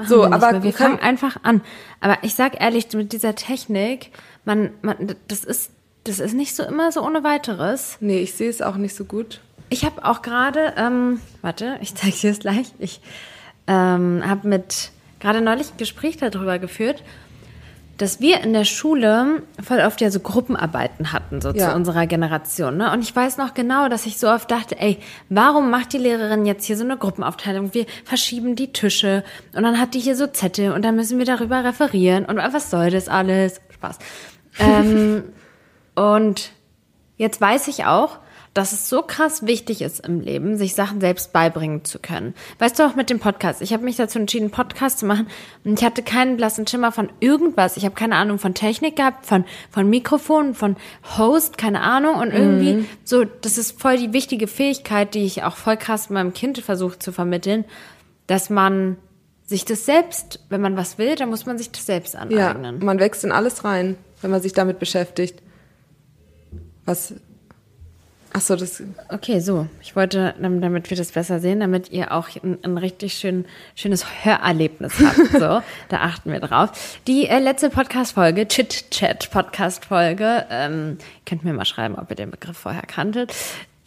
Machen So, wir aber mehr. wir fangen einfach an. Aber ich sag ehrlich, mit dieser Technik, man, man, das ist, das ist nicht so immer so ohne weiteres. Nee, ich sehe es auch nicht so gut. Ich habe auch gerade, ähm, warte, ich zeige dir es gleich. Ich ähm, habe mit gerade neulich ein Gespräch darüber geführt, dass wir in der Schule voll oft ja so Gruppenarbeiten hatten, so Ja. zu unserer Generation. Ne? Und ich weiß noch genau, dass ich so oft dachte, ey, warum macht die Lehrerin jetzt hier so eine Gruppenaufteilung? Wir verschieben die Tische und dann hat die hier so Zettel und dann müssen wir darüber referieren und was soll das alles? Spaß. Ähm, und Jetzt weiß ich auch, dass es so krass wichtig ist im Leben, sich Sachen selbst beibringen zu können. Weißt du auch mit dem Podcast? Ich habe mich dazu entschieden, einen Podcast zu machen und ich hatte keinen blassen Schimmer von irgendwas. Ich habe keine Ahnung von Technik gehabt, von, von Mikrofon, von Host, keine Ahnung. Und irgendwie so, das ist voll die wichtige Fähigkeit, die ich auch voll krass meinem Kind versuche zu vermitteln, dass man sich das selbst, wenn man was will, dann muss man sich das selbst Ja, aneignen. man wächst in alles rein, wenn man sich damit beschäftigt. Was? Ach so, das. Okay, so. Ich wollte, dam- damit wir das besser sehen, damit ihr auch ein, ein richtig schön, schönes Hörerlebnis habt. So, da achten wir drauf. Die äh, letzte Podcast-Folge, Chit-Chat-Podcast-Folge, ähm, könnt mir mal schreiben, ob ihr den Begriff vorher kanntet.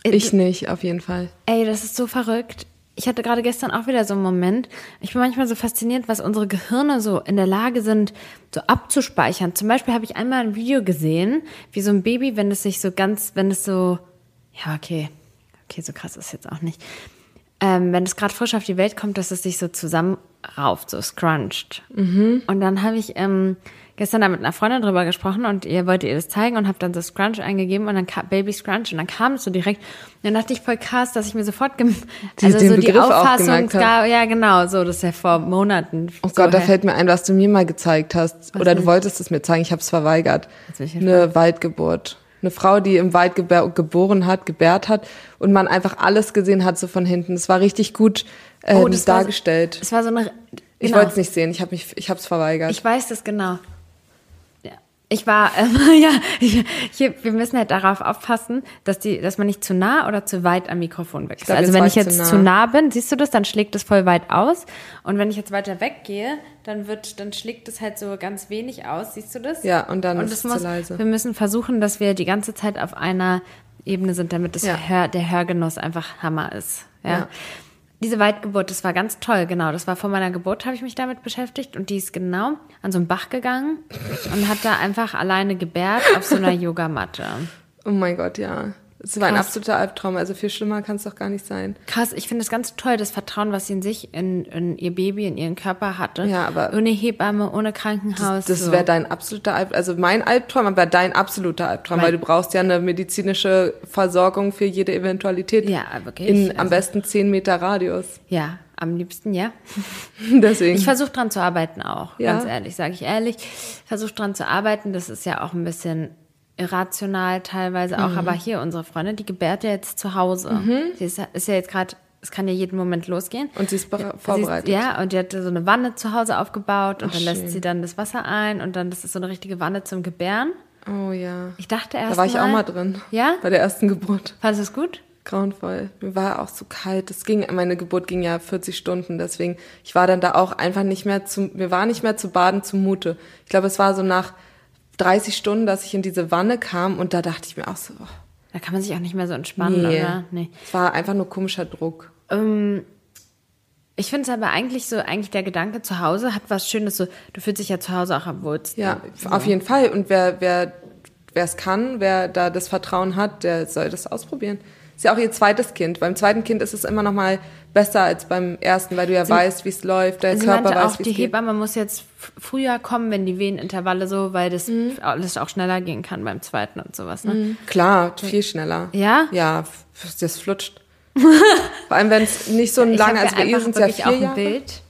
Äh, Ich nicht, auf jeden Fall. Ey, das ist so verrückt. Ich hatte gerade gestern auch wieder so einen Moment. Ich bin manchmal so fasziniert, was unsere Gehirne so in der Lage sind, so abzuspeichern. Zum Beispiel habe ich einmal ein Video gesehen, wie so ein Baby, wenn es sich so ganz, wenn es so, ja, okay, okay, so krass ist jetzt auch nicht. Ähm, wenn es gerade frisch auf die Welt kommt, dass es sich so zusammenrauft, so scruncht. Und dann habe ich ähm, gestern da mit einer Freundin drüber gesprochen und ihr wollte ihr das zeigen und habe dann so Scrunch eingegeben und dann kam Baby Scrunch und dann kam es so direkt. Und dann dachte ich voll krass, dass ich mir sofort Die- also den so die Begriff auch Auffassung gab, ja genau, so das ist ja vor Monaten. Oh so Gott, da her. fällt mir ein, was du mir mal gezeigt hast. Oder du wolltest es mir zeigen, ich habe es verweigert. Was Eine Waldgeburt. Eine Frau, die im Wald geboren hat, gebärt hat und man einfach alles gesehen hat so von hinten. Es war richtig gut ähm, Oh, das war so- dargestellt. Es war so eine ich genau. wollte es nicht sehen, ich habe mich, ich habe es verweigert. Ich weiß das genau. Ich war, ähm, ja, ich, hier, wir müssen halt darauf aufpassen, dass die, dass man nicht zu nah oder zu weit am Mikrofon weg ist. glaub, Also wenn ich jetzt zu zu nah. nah bin, siehst du das, dann schlägt es voll weit aus. Und wenn ich jetzt weiter weggehe, dann wird, dann schlägt es halt so ganz wenig aus. Siehst du das? Ja, und dann und ist es zu muss, leise. Wir müssen versuchen, dass wir die ganze Zeit auf einer Ebene sind, damit das Ja. Hör, der Hörgenuss einfach Hammer ist. Ja. Ja. Diese Waldgeburt, das war ganz toll, genau. Das war vor meiner Geburt, habe ich mich damit beschäftigt. Und die ist genau an so einen Bach gegangen und hat da einfach alleine gebärt auf so einer Yogamatte. oh mein Gott, ja. Es war ein Krass. absoluter Albtraum, also viel schlimmer kann es doch gar nicht sein. Krass, ich finde es ganz toll, das Vertrauen, was sie in sich, in, in ihr Baby, in ihren Körper hatte. Ja, aber- Ohne Hebamme, ohne Krankenhaus. Das so. wäre dein absoluter Albtraum, also mein Albtraum, aber dein absoluter Albtraum, Mein- weil du brauchst ja eine medizinische Versorgung für jede Eventualität. Ja, wirklich. In am Also- besten 10 Meter Radius. Ja, am liebsten, ja. Deswegen. Ich versuche dran zu arbeiten auch, Ja. ganz ehrlich, sage ich ehrlich. Versuche dran zu arbeiten. Das ist ja auch ein bisschen irrational teilweise Mhm. auch. Aber hier unsere Freundin, die gebärt ja jetzt zu Hause. Sie ist, ist ja jetzt gerade, es kann ja jeden Moment losgehen. Und sie ist bere- Sie ist- vorbereitet. ja, und die hat so eine Wanne zu Hause aufgebaut und Ach, dann lässt schön. sie dann das Wasser ein und dann das ist so eine richtige Wanne zum Gebären. oh ja. Ich dachte erst Da war ich mal, auch mal drin. Ja? Bei der ersten Geburt. Fandest du es gut? Grauenvoll. Mir war auch so kalt. Das ging, meine Geburt ging ja 40 Stunden. Deswegen, ich war dann da auch einfach nicht mehr zu, mir war nicht mehr zu baden zumute. Ich glaube, es war so nach 30 Stunden, dass ich in diese Wanne kam und da dachte ich mir auch so, oh, Da kann man sich auch nicht mehr so entspannen, nee. oder? Nee. Es war einfach nur komischer Druck. Ich finde es aber eigentlich so, eigentlich der Gedanke zu Hause hat was Schönes, so, du fühlst dich ja zu Hause auch am wohlsten. Ja, auf jeden Fall. Und wer, wer, wer es kann, wer da das Vertrauen hat, der soll das ausprobieren. Ist ja auch ihr zweites Kind. Beim zweiten Kind ist es immer noch mal besser als beim ersten, weil du ja weißt, wie es läuft, der Sie Körper meinte weiß, auch, wie die es geht. Hebamme muss jetzt früher kommen, wenn die Wehenintervalle so, weil das Mhm. alles auch schneller gehen kann beim zweiten und sowas. Ne? Klar, viel schneller. Ja? Ja, das flutscht. Vor allem, wenn es nicht so ein Ich lange, habe also bei ihr sind es ja vier auch ein Jahre. Bild,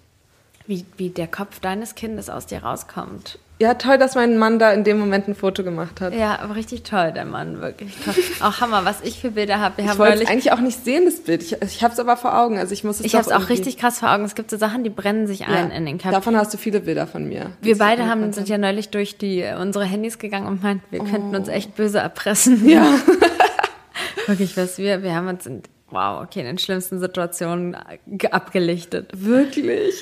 wie, wie der Kopf deines Kindes aus dir rauskommt. Ja, toll, dass mein Mann da in dem Moment ein Foto gemacht hat. Ja, aber richtig toll, der Mann, wirklich toll. Auch Hammer, was ich für Bilder habe. Wir Ich haben wollte es neulich eigentlich auch nicht sehen, das Bild. Ich, ich habe es aber vor Augen. Also ich muss es Ich habe es auch richtig krass vor Augen. Es gibt so Sachen, die brennen sich ein Ja, in den Kopf. Davon hast du viele Bilder von mir. Wir beide haben, sind ja neulich durch die, unsere Handys gegangen und meinten, wir könnten uns echt böse erpressen. Ja. Wirklich, was wir, wir haben uns, in, Wow, okay, in den schlimmsten Situationen äh, abgelichtet. Wirklich?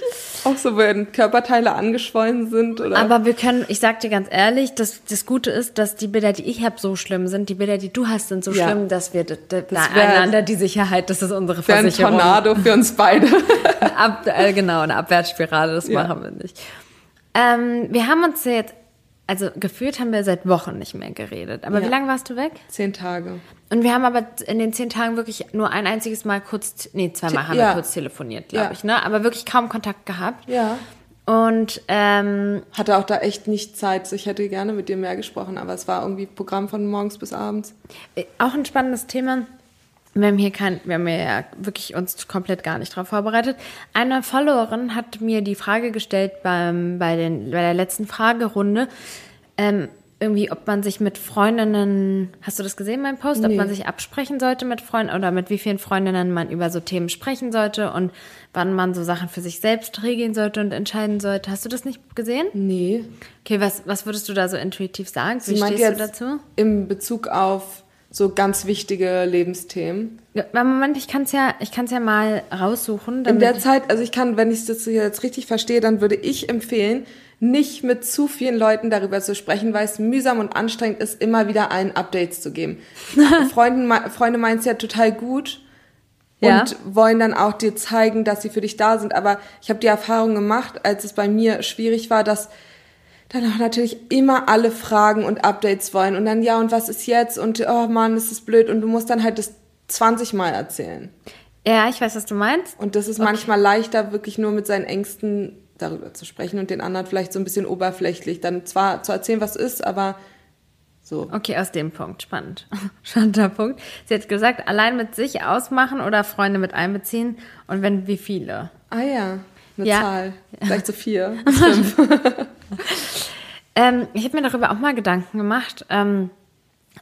Auch so, wenn Körperteile angeschwollen sind oder? Aber wir können, ich sag dir ganz ehrlich, das, das Gute ist, dass die Bilder, die ich habe, so schlimm sind. Die Bilder, die du hast, sind so Ja. schlimm, dass wir Das wär- einander die Sicherheit, das ist unsere wäre ein Versicherung. Tornado für uns beide. Ab, äh, genau, eine Abwärtsspirale, das Ja. machen wir nicht. Ähm, wir haben uns jetzt, also gefühlt haben wir seit Wochen nicht mehr geredet. Aber Ja. wie lange warst du weg? Zehn Tage. Und wir haben aber in den zehn Tagen wirklich nur ein einziges Mal kurz, nee, zweimal Te- haben ja. wir kurz telefoniert, glaube Ja. ich, ne? Aber wirklich kaum Kontakt gehabt. Ja. Und ähm, Hatte auch da echt nicht Zeit. So, Ich hätte gerne mit dir mehr gesprochen, aber es war irgendwie Programm von morgens bis abends. auch ein spannendes Thema. Wir haben hier kein, wir haben ja wirklich uns komplett gar nicht darauf vorbereitet. Eine Followerin hat mir die Frage gestellt beim, bei, den, bei der letzten Fragerunde, ähm, irgendwie, ob man sich mit Freundinnen, hast du das gesehen, mein Post, ob Nee. man sich absprechen sollte mit Freunden oder mit wie vielen Freundinnen man über so Themen sprechen sollte und wann man so Sachen für sich selbst regeln sollte und entscheiden sollte. Hast du das nicht gesehen? Nee. Okay, was, was würdest du da so intuitiv sagen? Wie Sie stehst du dazu? im Bezug auf so ganz wichtige Lebensthemen. Ja, Moment, ich kann es ja, ich kann's ja mal raussuchen. In der Zeit, also ich kann, wenn ich das jetzt richtig verstehe, dann würde ich empfehlen, nicht mit zu vielen Leuten darüber zu sprechen, weil es mühsam und anstrengend ist, immer wieder allen Updates zu geben. Freunden, Freunde meinen es ja total gut und Ja. wollen dann auch dir zeigen, dass sie für dich da sind. Aber ich habe die Erfahrung gemacht, als es bei mir schwierig war, dass dann auch natürlich immer alle Fragen und Updates wollen und dann ja und was ist jetzt und oh Mann, das ist blöd und du musst dann halt das 20 Mal erzählen. ja, ich weiß, was du meinst. Und das ist manchmal leichter, wirklich nur mit seinen Ängsten darüber zu sprechen und den anderen vielleicht so ein bisschen oberflächlich dann zwar zu erzählen, was ist, aber so. Okay, aus dem Punkt. Spannend. Spannender Punkt. Sie hat gesagt, allein mit sich ausmachen oder Freunde mit einbeziehen und wenn, wie viele? Ah ja, eine Ja. Zahl. Vielleicht so vier, fünf. Ähm, ich habe mir darüber auch mal Gedanken gemacht, ähm,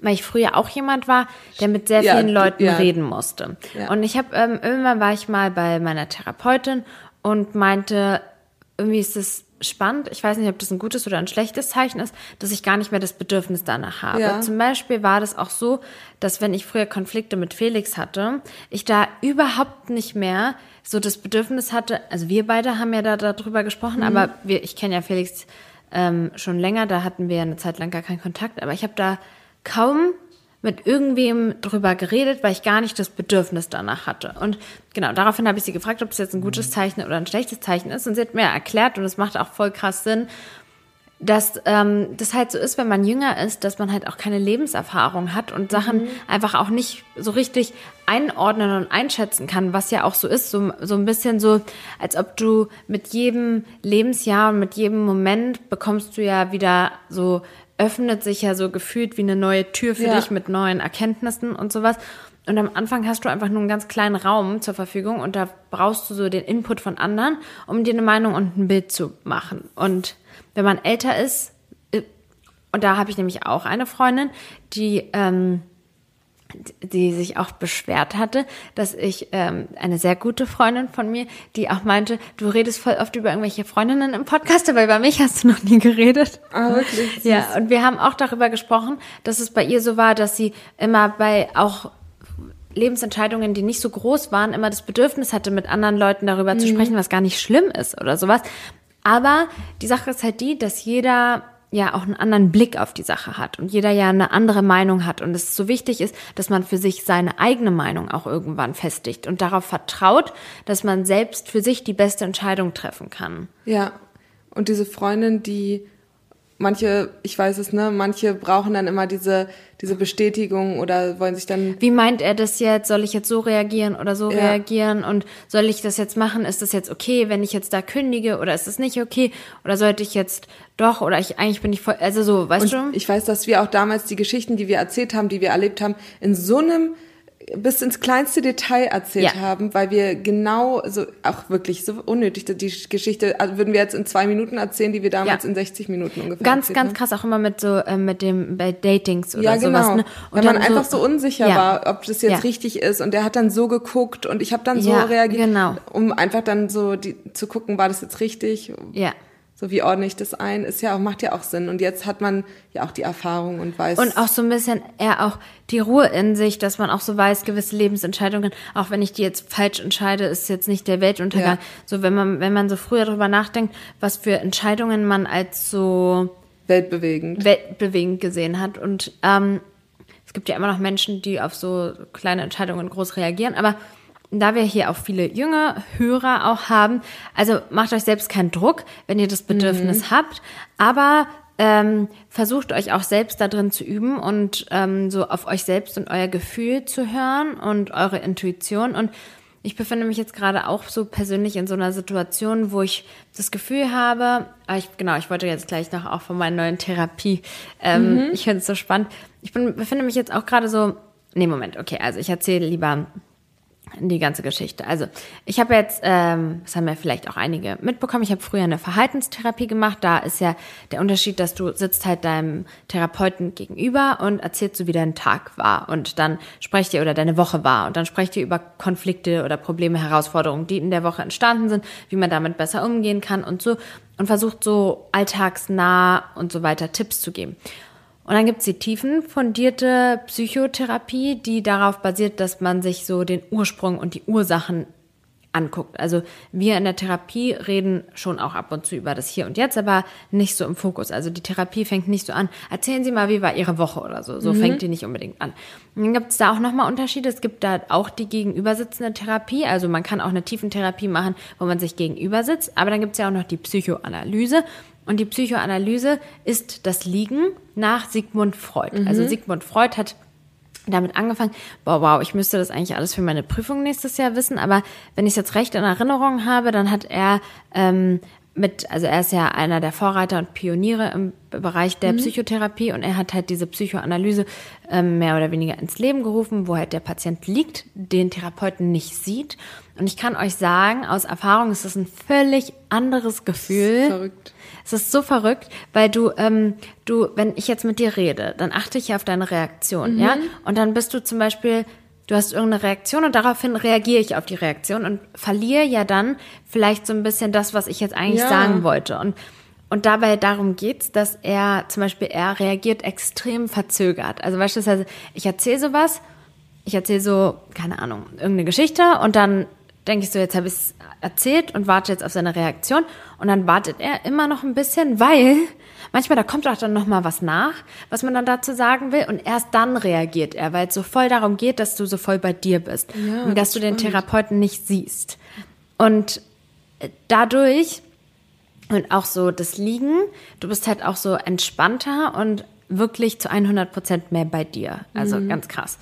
weil ich früher auch jemand war, der mit sehr Ja, vielen Leuten ja. reden musste. Ja. Und ich habe ähm, irgendwann war ich mal bei meiner Therapeutin und meinte, irgendwie ist es spannend. Ich weiß nicht, ob das ein gutes oder ein schlechtes Zeichen ist, dass ich gar nicht mehr das Bedürfnis danach habe. Ja. Zum Beispiel war das auch so, dass wenn ich früher Konflikte mit Felix hatte, ich da überhaupt nicht mehr so das Bedürfnis hatte. Also wir beide haben ja da darüber gesprochen, aber wir, ich kenne ja Felix ähm, schon länger, da hatten wir ja eine Zeit lang gar keinen Kontakt, aber ich habe da kaum mit irgendwem drüber geredet, weil ich gar nicht das Bedürfnis danach hatte. Und genau, daraufhin habe ich sie gefragt, ob es jetzt ein gutes Zeichen oder ein schlechtes Zeichen ist. Und sie hat mir erklärt, und es macht auch voll krass Sinn, dass ähm, das halt so ist, wenn man jünger ist, dass man halt auch keine Lebenserfahrung hat und Sachen einfach auch nicht so richtig einordnen und einschätzen kann, was ja auch so ist, so, so ein bisschen so, als ob du mit jedem Lebensjahr und mit jedem Moment bekommst du ja wieder so, öffnet sich ja so gefühlt wie eine neue Tür für Ja. dich mit neuen Erkenntnissen und sowas. Und am Anfang hast du einfach nur einen ganz kleinen Raum zur Verfügung und da brauchst du so den Input von anderen, um dir eine Meinung und ein Bild zu machen. Und wenn man älter ist, äh, und da habe ich nämlich auch eine Freundin, die, ähm, die sich auch beschwert hatte, dass ich ähm, eine sehr gute Freundin von mir, die auch meinte, du redest voll oft über irgendwelche Freundinnen im Podcast, aber über mich hast du noch nie geredet. Ah, wirklich? Ja, und wir haben auch darüber gesprochen, dass es bei ihr so war, dass sie immer bei auch Lebensentscheidungen, die nicht so groß waren, immer das Bedürfnis hatte, mit anderen Leuten darüber zu sprechen, was gar nicht schlimm ist oder sowas. Aber die Sache ist halt die, dass jeder ja auch einen anderen Blick auf die Sache hat und jeder ja eine andere Meinung hat und es so wichtig ist, dass man für sich seine eigene Meinung auch irgendwann festigt und darauf vertraut, dass man selbst für sich die beste Entscheidung treffen kann. Ja. Und diese Freundin, die manche, ich weiß es, ne, manche brauchen dann immer diese, diese Bestätigung oder wollen sich dann Wie meint er das jetzt? Soll ich jetzt so reagieren oder so Ja. reagieren? Und soll ich das jetzt machen? Ist das jetzt okay, wenn ich jetzt da kündige? Oder ist das nicht okay? Oder sollte ich jetzt doch? Oder ich eigentlich bin ich voll, also so, weißt Und du? ich weiß, dass wir auch damals die Geschichten, die wir erzählt haben, die wir erlebt haben, in so einem bis ins kleinste Detail erzählt Ja. haben, weil wir genau so auch wirklich so unnötig die Geschichte also würden wir jetzt in zwei Minuten erzählen, die wir damals Ja. in 60 Minuten ungefähr Ganz, erzählt ganz haben. krass auch immer mit so, äh, mit dem, bei Datings oder Ja, genau. sowas. Ne? Weil man dann einfach so unsicher Ja. war, ob das jetzt richtig ist. Und der hat dann so geguckt und ich habe dann so reagiert, genau. um einfach dann so die, zu gucken, war das jetzt richtig? Ja. So wie ordne ich das ein, ist ja auch, macht ja auch Sinn. Und jetzt hat man ja auch die Erfahrung und weiß. Und auch so ein bisschen eher auch die Ruhe in sich, dass man auch so weiß, gewisse Lebensentscheidungen, auch wenn ich die jetzt falsch entscheide, ist jetzt nicht der Weltuntergang. Ja. So, wenn man, wenn man so früher darüber nachdenkt, was für Entscheidungen man als so weltbewegend. weltbewegend gesehen hat. Und ähm, es gibt ja immer noch Menschen, die auf so kleine Entscheidungen groß reagieren, aber da wir hier auch viele junge Hörer auch haben, also macht euch selbst keinen Druck, wenn ihr das Bedürfnis habt, aber ähm, versucht euch auch selbst da drin zu üben und ähm, so auf euch selbst und euer Gefühl zu hören und eure Intuition. Und ich befinde mich jetzt gerade auch so persönlich in so einer Situation, wo ich das Gefühl habe, ah, ich, genau, ich wollte jetzt gleich noch auch von meiner neuen Therapie, ähm, ich finde es so spannend. Ich bin, befinde mich jetzt auch gerade so, nee, Moment, okay, also ich erzähle lieber die ganze Geschichte. Also ich habe jetzt, ähm, das haben ja vielleicht auch einige mitbekommen, ich habe früher eine Verhaltenstherapie gemacht. Da ist ja der Unterschied, dass du sitzt halt deinem Therapeuten gegenüber und erzählst so, wie dein Tag war. Und dann sprecht ihr oder deine Woche war. Und dann sprecht ihr über Konflikte oder Probleme, Herausforderungen, die in der Woche entstanden sind, wie man damit besser umgehen kann und so. Und versucht so alltagsnah und so weiter Tipps zu geben. Und dann gibt's die tiefenfundierte Psychotherapie, die darauf basiert, dass man sich so den Ursprung und die Ursachen anguckt. Also wir in der Therapie reden schon auch ab und zu über das Hier und Jetzt, aber nicht so im Fokus. Also die Therapie fängt nicht so an, erzählen Sie mal, wie war Ihre Woche oder so. So fängt die nicht unbedingt an. Und dann gibt's da auch nochmal Unterschiede. Es gibt da auch die gegenübersitzende Therapie. Also man kann auch eine Tiefentherapie machen, wo man sich gegenüber sitzt. Aber dann gibt's ja auch noch die Psychoanalyse. Und die Psychoanalyse ist das Liegen nach Sigmund Freud. Also Sigmund Freud hat damit angefangen, boah, wow, ich müsste das eigentlich alles für meine Prüfung nächstes Jahr wissen, aber wenn ich es jetzt recht in Erinnerung habe, dann hat er ähm, mit, also er ist ja einer der Vorreiter und Pioniere im Bereich der Psychotherapie und er hat halt diese Psychoanalyse ähm, mehr oder weniger ins Leben gerufen, wo halt der Patient liegt, den Therapeuten nicht sieht. Und ich kann euch sagen, aus Erfahrung ist das ein völlig anderes Gefühl. Verrückt. Es ist so verrückt, weil du, ähm, du, wenn ich jetzt mit dir rede, dann achte ich ja auf deine Reaktion, ja? Und dann bist du zum Beispiel, du hast irgendeine Reaktion und daraufhin reagiere ich auf die Reaktion und verliere ja dann vielleicht so ein bisschen das, was ich jetzt eigentlich Ja. sagen wollte. Und, und dabei darum geht's, dass er zum Beispiel, er reagiert extrem verzögert. Also beispielsweise, ich erzähle sowas, ich erzähle so, keine Ahnung, irgendeine Geschichte und dann denke ich so, jetzt habe ich es erzählt und warte jetzt auf seine Reaktion und dann wartet er immer noch ein bisschen, weil manchmal da kommt auch dann noch mal was nach, was man dann dazu sagen will und erst dann reagiert er, weil es so voll darum geht, dass du so voll bei dir bist Ja, und dass das du den. Therapeuten nicht siehst. Und äh, dadurch und auch so das Liegen, du bist halt auch so entspannter und wirklich zu 100 Prozent mehr bei dir. Also ganz krass.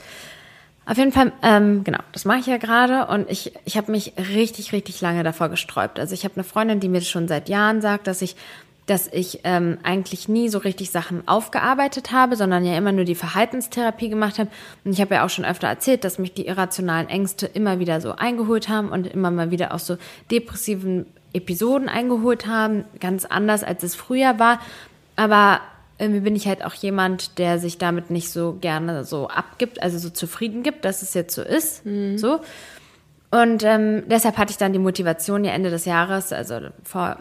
Auf jeden Fall, ähm, genau, das mache ich ja gerade und ich, ich habe mich richtig, richtig lange davor gesträubt. Also ich habe eine Freundin, die mir schon seit Jahren sagt, dass ich, dass ich ähm, eigentlich nie so richtig Sachen aufgearbeitet habe, sondern ja immer nur die Verhaltenstherapie gemacht habe. Und ich habe ja auch schon öfter erzählt, dass mich die irrationalen Ängste immer wieder so eingeholt haben und immer mal wieder aus so depressiven Episoden eingeholt haben, ganz anders als es früher war. Aber irgendwie bin ich halt auch jemand, der sich damit nicht so gerne so abgibt, also so zufrieden gibt, dass es jetzt so ist. So. Und ähm, deshalb hatte ich dann die Motivation, ja Ende des Jahres, also vor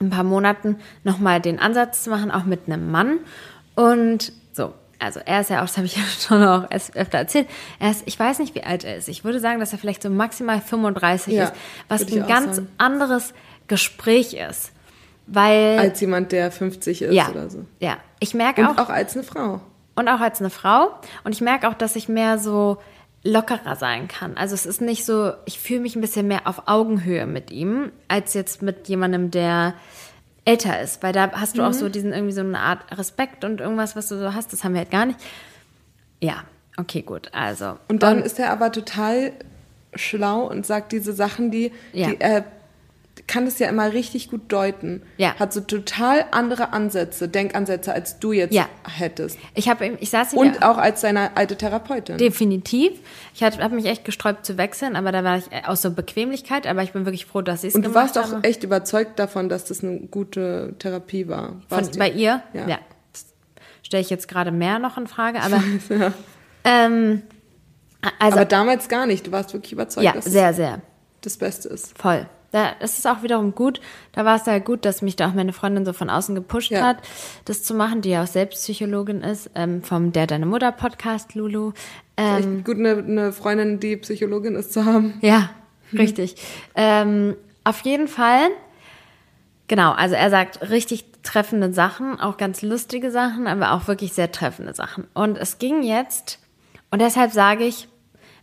ein paar Monaten, nochmal den Ansatz zu machen, auch mit einem Mann. Und so, also er ist ja auch, das habe ich ja schon auch öfter erzählt, er ist, ich weiß nicht, wie alt er ist. Ich würde sagen, dass er vielleicht so maximal 35 Ja, ist, was ein ganz sagen. anderes Gespräch ist. Weil, Als jemand, der 50 ist ja, oder so. ja, ich merke Und auch, auch als eine Frau. und auch als eine Frau. Und ich merke auch, dass ich mehr so lockerer sein kann. Also es ist nicht so, ich fühle mich ein bisschen mehr auf Augenhöhe mit ihm, als jetzt mit jemandem, der älter ist. Weil da hast du auch so diesen irgendwie so eine Art Respekt und irgendwas, was du so hast, das haben wir halt gar nicht. Ja, okay, gut. Also. Und dann ist er aber total schlau und sagt diese Sachen, die, Ja. die er kann das ja immer richtig gut deuten. Ja. Hat so total andere Ansätze, Denkansätze, als du jetzt Ja. hättest. ich habe, ich saß hier Und auch als seine alte Therapeutin. definitiv. Ich habe mich echt gesträubt zu wechseln, aber da war ich äh, aus so Bequemlichkeit. Aber ich bin wirklich froh, dass ich es und du gemacht warst auch habe. echt überzeugt davon, dass das eine gute Therapie war. Von, Warst du? bei ihr? Ja. Das stelle ich jetzt gerade mehr noch in Frage, aber Ja. ähm, also aber damals gar nicht. Du warst wirklich überzeugt, ja, sehr, sehr das Beste ist. voll. Da ist es auch wiederum gut. Da war es ja gut, dass mich da auch meine Freundin so von außen gepusht Ja. hat, das zu machen, die ja auch selbst Psychologin ist, ähm, vom Der Deine Mutter Podcast, Lulu. Ähm, gut, eine, eine Freundin, die Psychologin ist, zu haben. ja, richtig. ähm, auf jeden Fall, genau, also er sagt richtig treffende Sachen, auch ganz lustige Sachen, aber auch wirklich sehr treffende Sachen. Und es ging jetzt, und deshalb sage ich,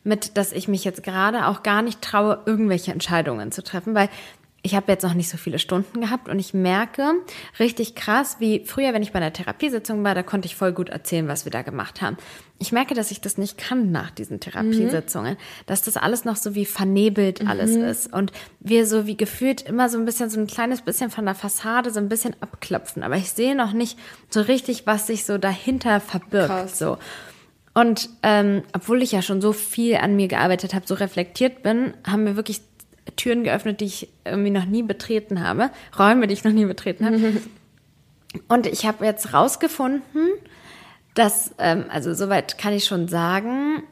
mit, dass ich mich jetzt gerade auch gar nicht traue, irgendwelche Entscheidungen zu treffen, weil ich habe jetzt noch nicht so viele Stunden gehabt und ich merke richtig krass, wie früher, wenn ich bei einer Therapiesitzung war, da konnte ich voll gut erzählen, was wir da gemacht haben. Ich merke, dass ich das nicht kann nach diesen Therapiesitzungen, dass das alles noch so wie vernebelt alles ist und wir so wie gefühlt immer so ein bisschen, so ein kleines bisschen von der Fassade so ein bisschen abklopfen, aber ich sehe noch nicht so richtig, was sich so dahinter verbirgt. Krass. So. Und ähm, obwohl ich ja schon so viel an mir gearbeitet habe, so reflektiert bin, haben mir wirklich Türen geöffnet, die ich irgendwie noch nie betreten habe, Räume, die ich noch nie betreten habe. Und ich habe jetzt rausgefunden, dass, ähm, also soweit kann ich schon sagen,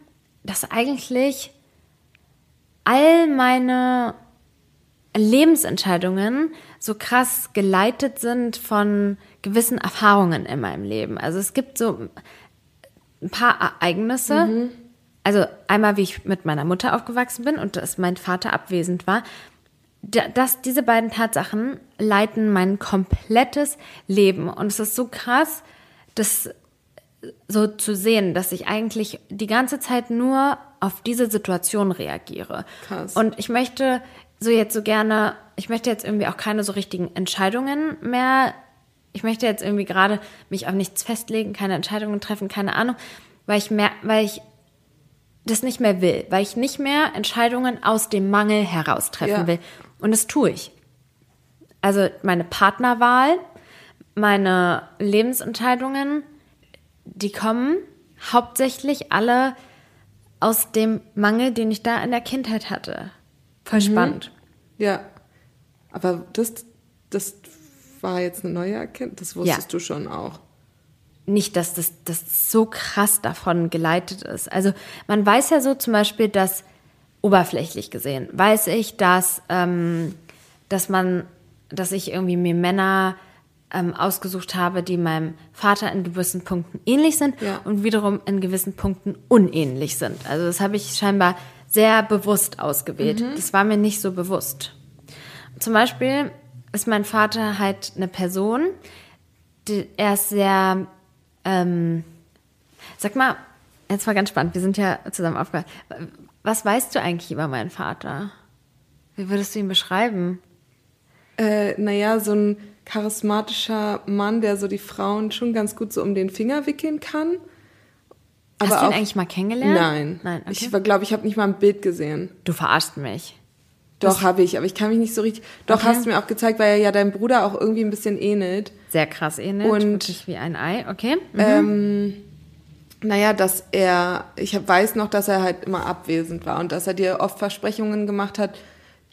dass eigentlich all meine Lebensentscheidungen so krass geleitet sind von gewissen Erfahrungen in meinem Leben. Also es gibt so ein paar Ereignisse. Also einmal, wie ich mit meiner Mutter aufgewachsen bin und dass mein Vater abwesend war. Da- Das, diese beiden Tatsachen leiten mein komplettes Leben. Und es ist so krass, das so zu sehen, dass ich eigentlich die ganze Zeit nur auf diese Situation reagiere. Krass. Und ich möchte so jetzt so gerne, ich möchte jetzt irgendwie auch keine so richtigen Entscheidungen mehr. Ich möchte jetzt irgendwie gerade mich auf nichts festlegen, keine Entscheidungen treffen, keine Ahnung, weil ich mehr, weil ich das nicht mehr will, weil ich nicht mehr Entscheidungen aus dem Mangel heraus treffen Ja. will. Und das tue ich. Also meine Partnerwahl, meine Lebensentscheidungen, die kommen hauptsächlich alle aus dem Mangel, den ich da in der Kindheit hatte. Voll spannend. Ja. Aber das, das war jetzt eine neue Erkenntnis. Das wusstest Ja. du schon auch. nicht, dass das, das so krass davon geleitet ist. Also man weiß ja so zum Beispiel, dass oberflächlich gesehen, weiß ich, dass, ähm, dass man, dass ich irgendwie mir Männer ähm, ausgesucht habe, die meinem Vater in gewissen Punkten ähnlich sind Ja. und wiederum in gewissen Punkten unähnlich sind. Also das habe ich scheinbar sehr bewusst ausgewählt. Das war mir nicht so bewusst. Zum Beispiel ist mein Vater halt eine Person, die, er ist sehr, ähm, sag mal, jetzt war ganz spannend, wir sind ja zusammen aufgehört. Was weißt du eigentlich über meinen Vater? Wie würdest du ihn beschreiben? Äh, naja, so ein charismatischer Mann, der so die Frauen schon ganz gut so um den Finger wickeln kann. Hast Aber du ihn auch- eigentlich mal kennengelernt? Nein. Nein, okay. Ich glaube, ich habe nicht mal ein Bild gesehen. du verarschst mich. Doch, habe ich, aber ich kann mich nicht so richtig. Doch, Okay. hast du mir auch gezeigt, weil er ja deinem Bruder auch irgendwie ein bisschen ähnelt. Sehr krass ähnlich. Und- wirklich wie ein Ei, okay. Ähm, naja, dass er, ich weiß noch, dass er halt immer abwesend war und dass er dir oft Versprechungen gemacht hat,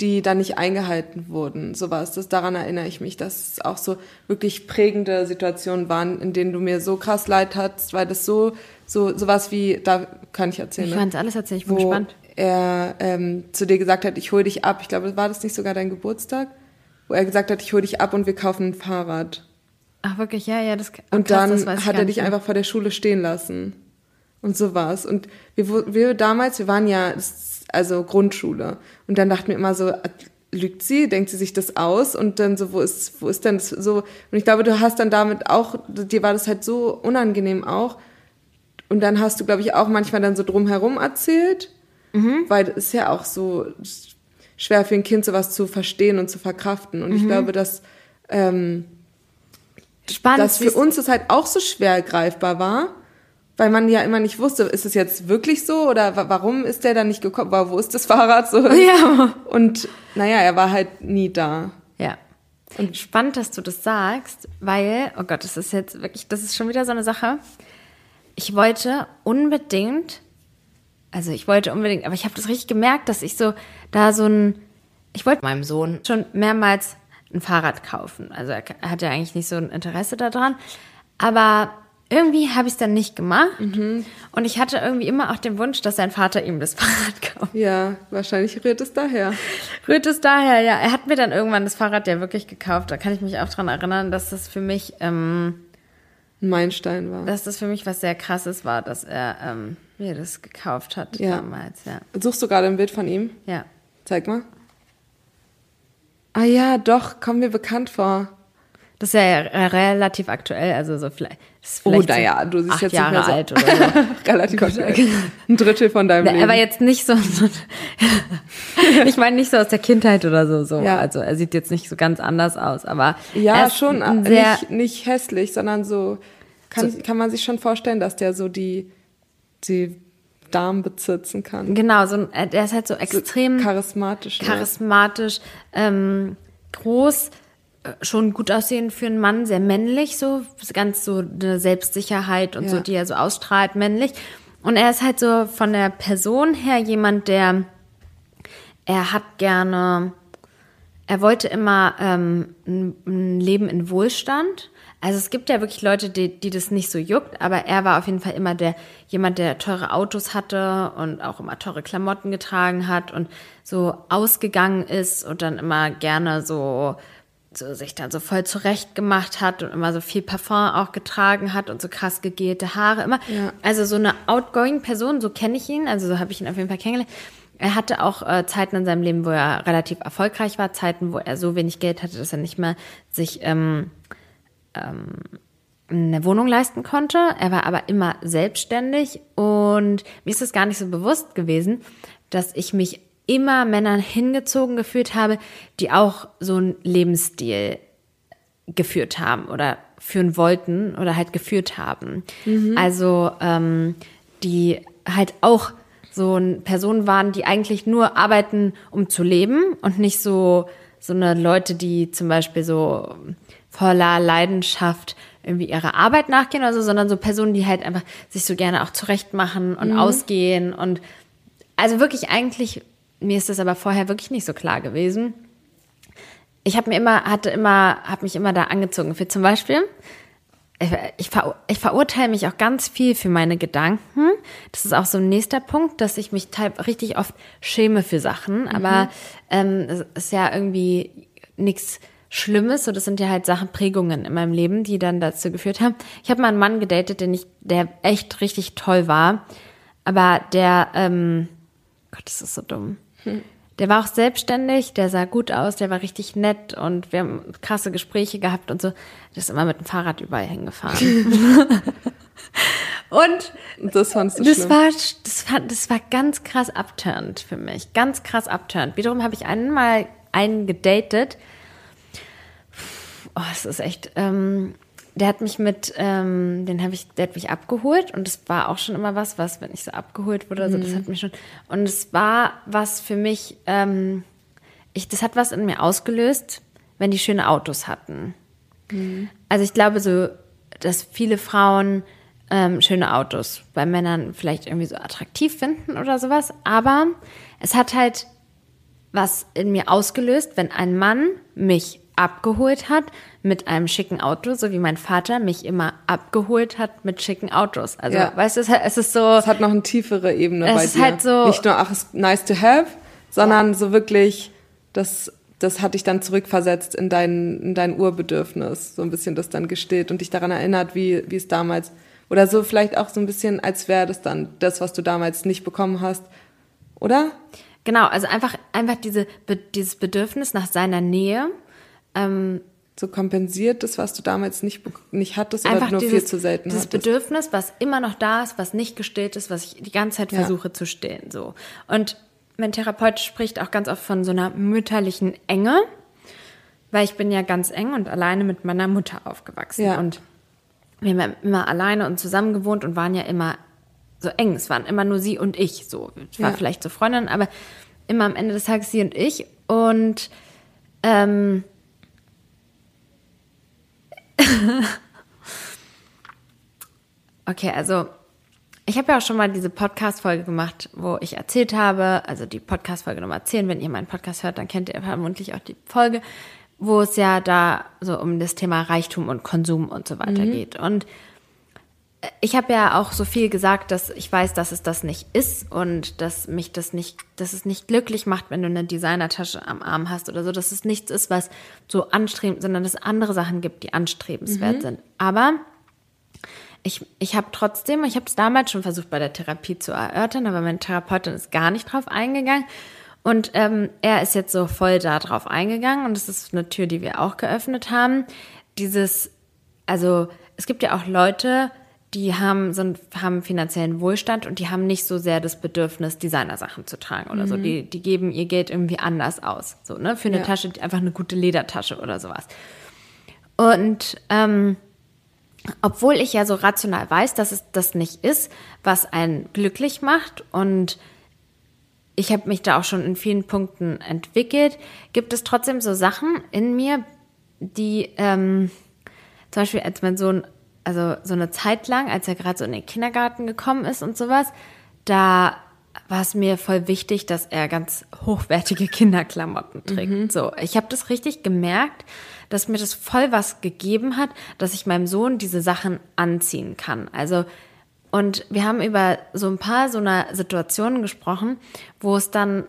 die dann nicht eingehalten wurden. So war es. Das, daran erinnere ich mich, dass es auch so wirklich prägende Situationen waren, in denen du mir so krass leid hattest, weil das so, so, sowas wie, da kann ich erzählen. Ich ne? kann es alles erzählen, ich bin wo gespannt. Er ähm, zu dir gesagt hat, ich hol dich ab. Ich glaube, war das nicht sogar dein Geburtstag? Wo er gesagt hat, ich hol dich ab und wir kaufen ein Fahrrad. Ach wirklich, ja, ja, das oh, Und krass, dann das hat er nicht dich mehr. einfach vor der Schule stehen lassen. Und so war's. Und wir, wir damals, wir waren ja, also Grundschule. Und dann dachten wir immer so, äh, lügt sie, denkt sie sich das aus? Und dann so, wo ist, wo ist denn das so? Und ich glaube, du hast dann damit auch, dir war das halt so unangenehm auch. Und dann hast du, glaube ich, auch manchmal dann so drumherum erzählt. Mhm. Weil es ist ja auch so schwer für ein Kind sowas zu verstehen und zu verkraften. Mhm. Und ich glaube, dass, ähm, Spannend. dass für uns das halt auch so schwer greifbar war, weil man ja immer nicht wusste, ist es jetzt wirklich so oder wa- warum ist der da nicht gekommen? Wo ist das Fahrrad so? Ja. Und naja, er war halt nie da. Ja. Und spannend, dass du das sagst, weil, oh Gott, das ist jetzt wirklich, das ist schon wieder so eine Sache. Ich wollte unbedingt, also ich wollte unbedingt, aber ich habe das richtig gemerkt, dass ich so da so ein, ich wollte meinem Sohn schon mehrmals ein Fahrrad kaufen. Also er hat ja eigentlich nicht so ein Interesse daran, aber irgendwie habe ich es dann nicht gemacht. Und ich hatte irgendwie immer auch den Wunsch, dass sein Vater ihm das Fahrrad kauft. Ja, wahrscheinlich rührt es daher. Rührt es daher, ja. Er hat mir dann irgendwann das Fahrrad ja wirklich gekauft. Da kann ich mich auch dran erinnern, dass das für mich, ähm, Ein Meilenstein war. dass das für mich was sehr krasses war, dass er ähm, mir das gekauft hat Ja. damals, ja. Suchst du gerade ein Bild von ihm? Ja. Zeig mal. Ah ja, doch, kommt mir bekannt vor. Das ist ja relativ aktuell, also so vielleicht. Ist Oh, vielleicht naja, so du siehst acht jetzt Jahre so alt oder so. relativ aktuell. Ein Drittel von deinem Na, Leben. Er war jetzt nicht so, so ich meine nicht so aus der Kindheit oder so, so. Ja. Also er sieht jetzt nicht so ganz anders aus, aber er ja, schon, äh, sehr, nicht, nicht hässlich, sondern so kann, kann man sich schon vorstellen, dass der so die, die Damen bezitzen kann. genau, so, ein- er ist halt so extrem charismatisch. ne? charismatisch, ähm, groß, äh, schon gut aussehend für einen Mann, sehr männlich, so ganz so eine Selbstsicherheit und so, Ja. die er so ausstrahlt, männlich. Und er ist halt so von der Person her jemand, der er hat gerne, er wollte immer ähm, ein, Leben in Wohlstand. Also es gibt ja wirklich Leute, die, die das nicht so juckt, aber er war auf jeden Fall immer der jemand, der teure Autos hatte und auch immer teure Klamotten getragen hat und so ausgegangen ist und dann immer gerne so so sich dann so voll zurecht gemacht hat und immer so viel Parfum auch getragen hat und so krass gegelte Haare immer. Ja. Also so eine outgoing Person, so kenne ich ihn, also so habe ich ihn auf jeden Fall kennengelernt. Er hatte auch äh, Zeiten in seinem Leben, wo er relativ erfolgreich war, Zeiten, wo er so wenig Geld hatte, dass er nicht mehr sich ähm, ähm, eine Wohnung leisten konnte. Er war aber immer selbstständig und mir ist es gar nicht so bewusst gewesen, dass ich mich immer Männern hingezogen gefühlt habe, die auch so einen Lebensstil geführt haben oder führen wollten oder halt geführt haben. Also ähm, die halt auch so Personen waren, die eigentlich nur arbeiten, um zu leben und nicht so so eine Leute, die zum Beispiel so voller Leidenschaft irgendwie ihrer Arbeit nachgehen oder so, sondern so Personen, die halt einfach sich so gerne auch zurecht machen und ausgehen und also wirklich eigentlich, mir ist das aber vorher wirklich nicht so klar gewesen. Ich habe mir immer, hatte immer, habe mich immer da angezogen. Für zum Beispiel, ich, ich, ver, ich verurteile mich auch ganz viel für meine Gedanken. Das ist auch so ein nächster Punkt, dass ich mich richtig oft schäme für Sachen. Aber ähm, es ist ja irgendwie nichts Schlimmes. So, das sind ja halt Sachen, Prägungen in meinem Leben, die dann dazu geführt haben. Ich habe mal einen Mann gedatet, den ich, der echt richtig toll war. Aber der, ähm, Gott, das ist so dumm. Der war auch selbstständig, der sah gut aus, der war richtig nett und wir haben krasse Gespräche gehabt und so. Der ist immer mit dem Fahrrad überall hingefahren. und das fandst du das schlimm. war, das war, das war ganz krass abturnt für mich. Ganz krass abturnt. Wiederum habe ich einmal einen gedatet. Oh, es ist echt, ähm, der hat mich mit, ähm, den habe ich, der hat mich abgeholt und es war auch schon immer was, was, wenn ich so abgeholt wurde, also das hat mich schon, und es war was für mich, ähm, ich, das hat was in mir ausgelöst, wenn die schöne Autos hatten. Also ich glaube so, dass viele Frauen ähm, schöne Autos bei Männern vielleicht irgendwie so attraktiv finden oder sowas, aber es hat halt was in mir ausgelöst, wenn ein Mann mich abgeholt hat mit einem schicken Auto, so wie mein Vater mich immer abgeholt hat mit schicken Autos. Also, Ja. weißt du, es, ist so, Es hat noch eine tiefere Ebene Es bei ist dir. halt so- Nicht nur, ach, ist nice to have, sondern so wirklich, das, das hat dich dann zurückversetzt in dein, in dein Urbedürfnis. So ein bisschen das dann gestillt und dich daran erinnert, wie, wie es damals, oder so vielleicht auch so ein bisschen, als wäre das dann das, was du damals nicht bekommen hast. Oder? genau, also einfach, einfach diese, dieses Bedürfnis nach seiner Nähe, ähm, So kompensiert das, was du damals nicht, nicht hattest oder einfach nur dieses, viel zu selten dieses hattest. Bedürfnis, was immer noch da ist, was nicht gestillt ist, was ich die ganze Zeit Ja. versuche zu stillen, so. Und mein Therapeut spricht auch ganz oft von so einer mütterlichen Enge, weil ich bin ja ganz eng und alleine mit meiner Mutter aufgewachsen Ja. und wir haben immer alleine und zusammen gewohnt und waren ja immer so eng. Es waren immer nur sie und ich, so. Ich war Ja. vielleicht so Freundin, aber immer am Ende des Tages sie und ich und ähm, Okay, also ich habe ja auch schon mal diese Podcast-Folge gemacht, wo ich erzählt habe, also die Podcast-Folge Nummer 10, wenn ihr meinen Podcast hört, dann kennt ihr vermutlich auch die Folge, wo es ja da so um das Thema Reichtum und Konsum und so weiter geht. Und ich habe ja auch so viel gesagt, dass ich weiß, dass es das nicht ist und dass mich das nicht, dass es nicht glücklich macht, wenn du eine Designertasche am Arm hast oder so, dass es nichts ist, was so anstrebend, sondern dass es andere Sachen gibt, die anstrebenswert mhm. sind. Aber ich, ich habe trotzdem, ich habe es damals schon versucht bei der Therapie zu erörtern, aber meine Therapeutin ist gar nicht drauf eingegangen. Und ähm, er ist jetzt so voll da drauf eingegangen und das ist eine Tür, die wir auch geöffnet haben. Dieses, also es gibt ja auch Leute, die haben so einen, haben finanziellen Wohlstand und die haben nicht so sehr das Bedürfnis, Designersachen zu tragen oder mhm. so. Die, die geben ihr Geld irgendwie anders aus. So, ne? Für eine ja. Tasche, einfach eine gute Ledertasche oder sowas. Und ähm, obwohl ich ja so rational weiß, dass es das nicht ist, was einen glücklich macht und ich habe mich da auch schon in vielen Punkten entwickelt, gibt es trotzdem so Sachen in mir, die ähm, zum Beispiel als mein Sohn, also so eine Zeit lang, als er gerade so in den Kindergarten gekommen ist und sowas, da war es mir voll wichtig, dass er ganz hochwertige Kinderklamotten trägt. Mhm. So, ich habe das richtig gemerkt, dass mir das voll was gegeben hat, dass ich meinem Sohn diese Sachen anziehen kann. Also und wir haben über so ein paar so einer Situationen gesprochen, wo es dann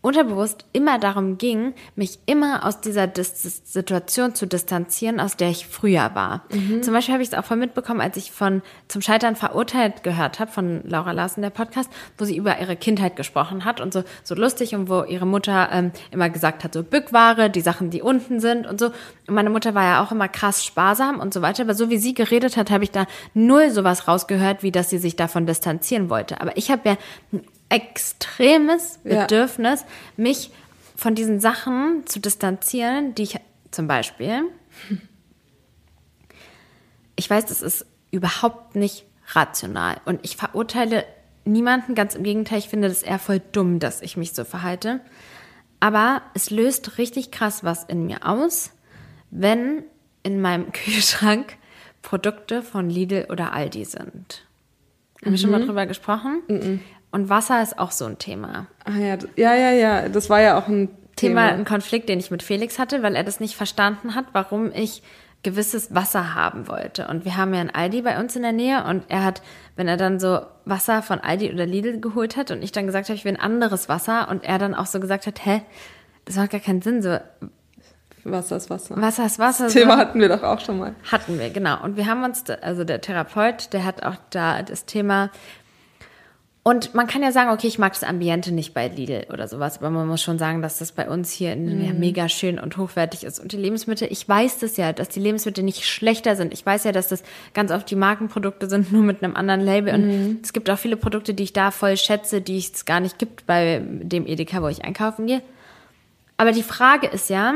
unterbewusst immer darum ging, mich immer aus dieser Dis Situation zu distanzieren, aus der ich früher war. Mhm. Zum Beispiel habe ich es auch voll mitbekommen, als ich von Zum Scheitern verurteilt gehört habe, von Laura Larsen, der Podcast, wo sie über ihre Kindheit gesprochen hat und so, so lustig und wo ihre Mutter ähm, immer gesagt hat, so Bückware, die Sachen, die unten sind und so. Und meine Mutter war ja auch immer krass sparsam und so weiter, aber so wie sie geredet hat, habe ich da null sowas rausgehört, wie dass sie sich davon distanzieren wollte. Aber ich habe ja extremes Bedürfnis, ja. mich von diesen Sachen zu distanzieren, die ich zum Beispiel, ich weiß, das ist überhaupt nicht rational und ich verurteile niemanden, ganz im Gegenteil, ich finde das eher voll dumm, dass ich mich so verhalte. Aber es löst richtig krass was in mir aus, wenn in meinem Kühlschrank Produkte von Lidl oder Aldi sind. Haben mhm. wir schon mal mhm. drüber gesprochen? Mhm. Und Wasser ist auch so ein Thema. Ah ja, ja, ja, ja. Das war ja auch ein Thema. Thema, ein Konflikt, den ich mit Felix hatte, weil er das nicht verstanden hat, warum ich gewisses Wasser haben wollte. Und wir haben ja ein Aldi bei uns in der Nähe und er hat, wenn er dann so Wasser von Aldi oder Lidl geholt hat und ich dann gesagt habe, ich will ein anderes Wasser und er dann auch so gesagt hat, hä, das macht gar keinen Sinn, so Wasser ist Wasser. Wasser ist Wasser. Das Thema hatten wir doch auch schon mal. Hatten wir, genau. Und wir haben uns, also der Therapeut, der hat auch da das Thema und man kann ja sagen, okay, ich mag das Ambiente nicht bei Lidl oder sowas, aber man muss schon sagen, dass das bei uns hier mm. mega schön und hochwertig ist. Und die Lebensmittel, ich weiß das ja, dass die Lebensmittel nicht schlechter sind. Ich weiß ja, dass das ganz oft die Markenprodukte sind, nur mit einem anderen Label. Und mm. es gibt auch viele Produkte, die ich da voll schätze, die es gar nicht gibt bei dem Edeka, wo ich einkaufen gehe. Aber die Frage ist ja,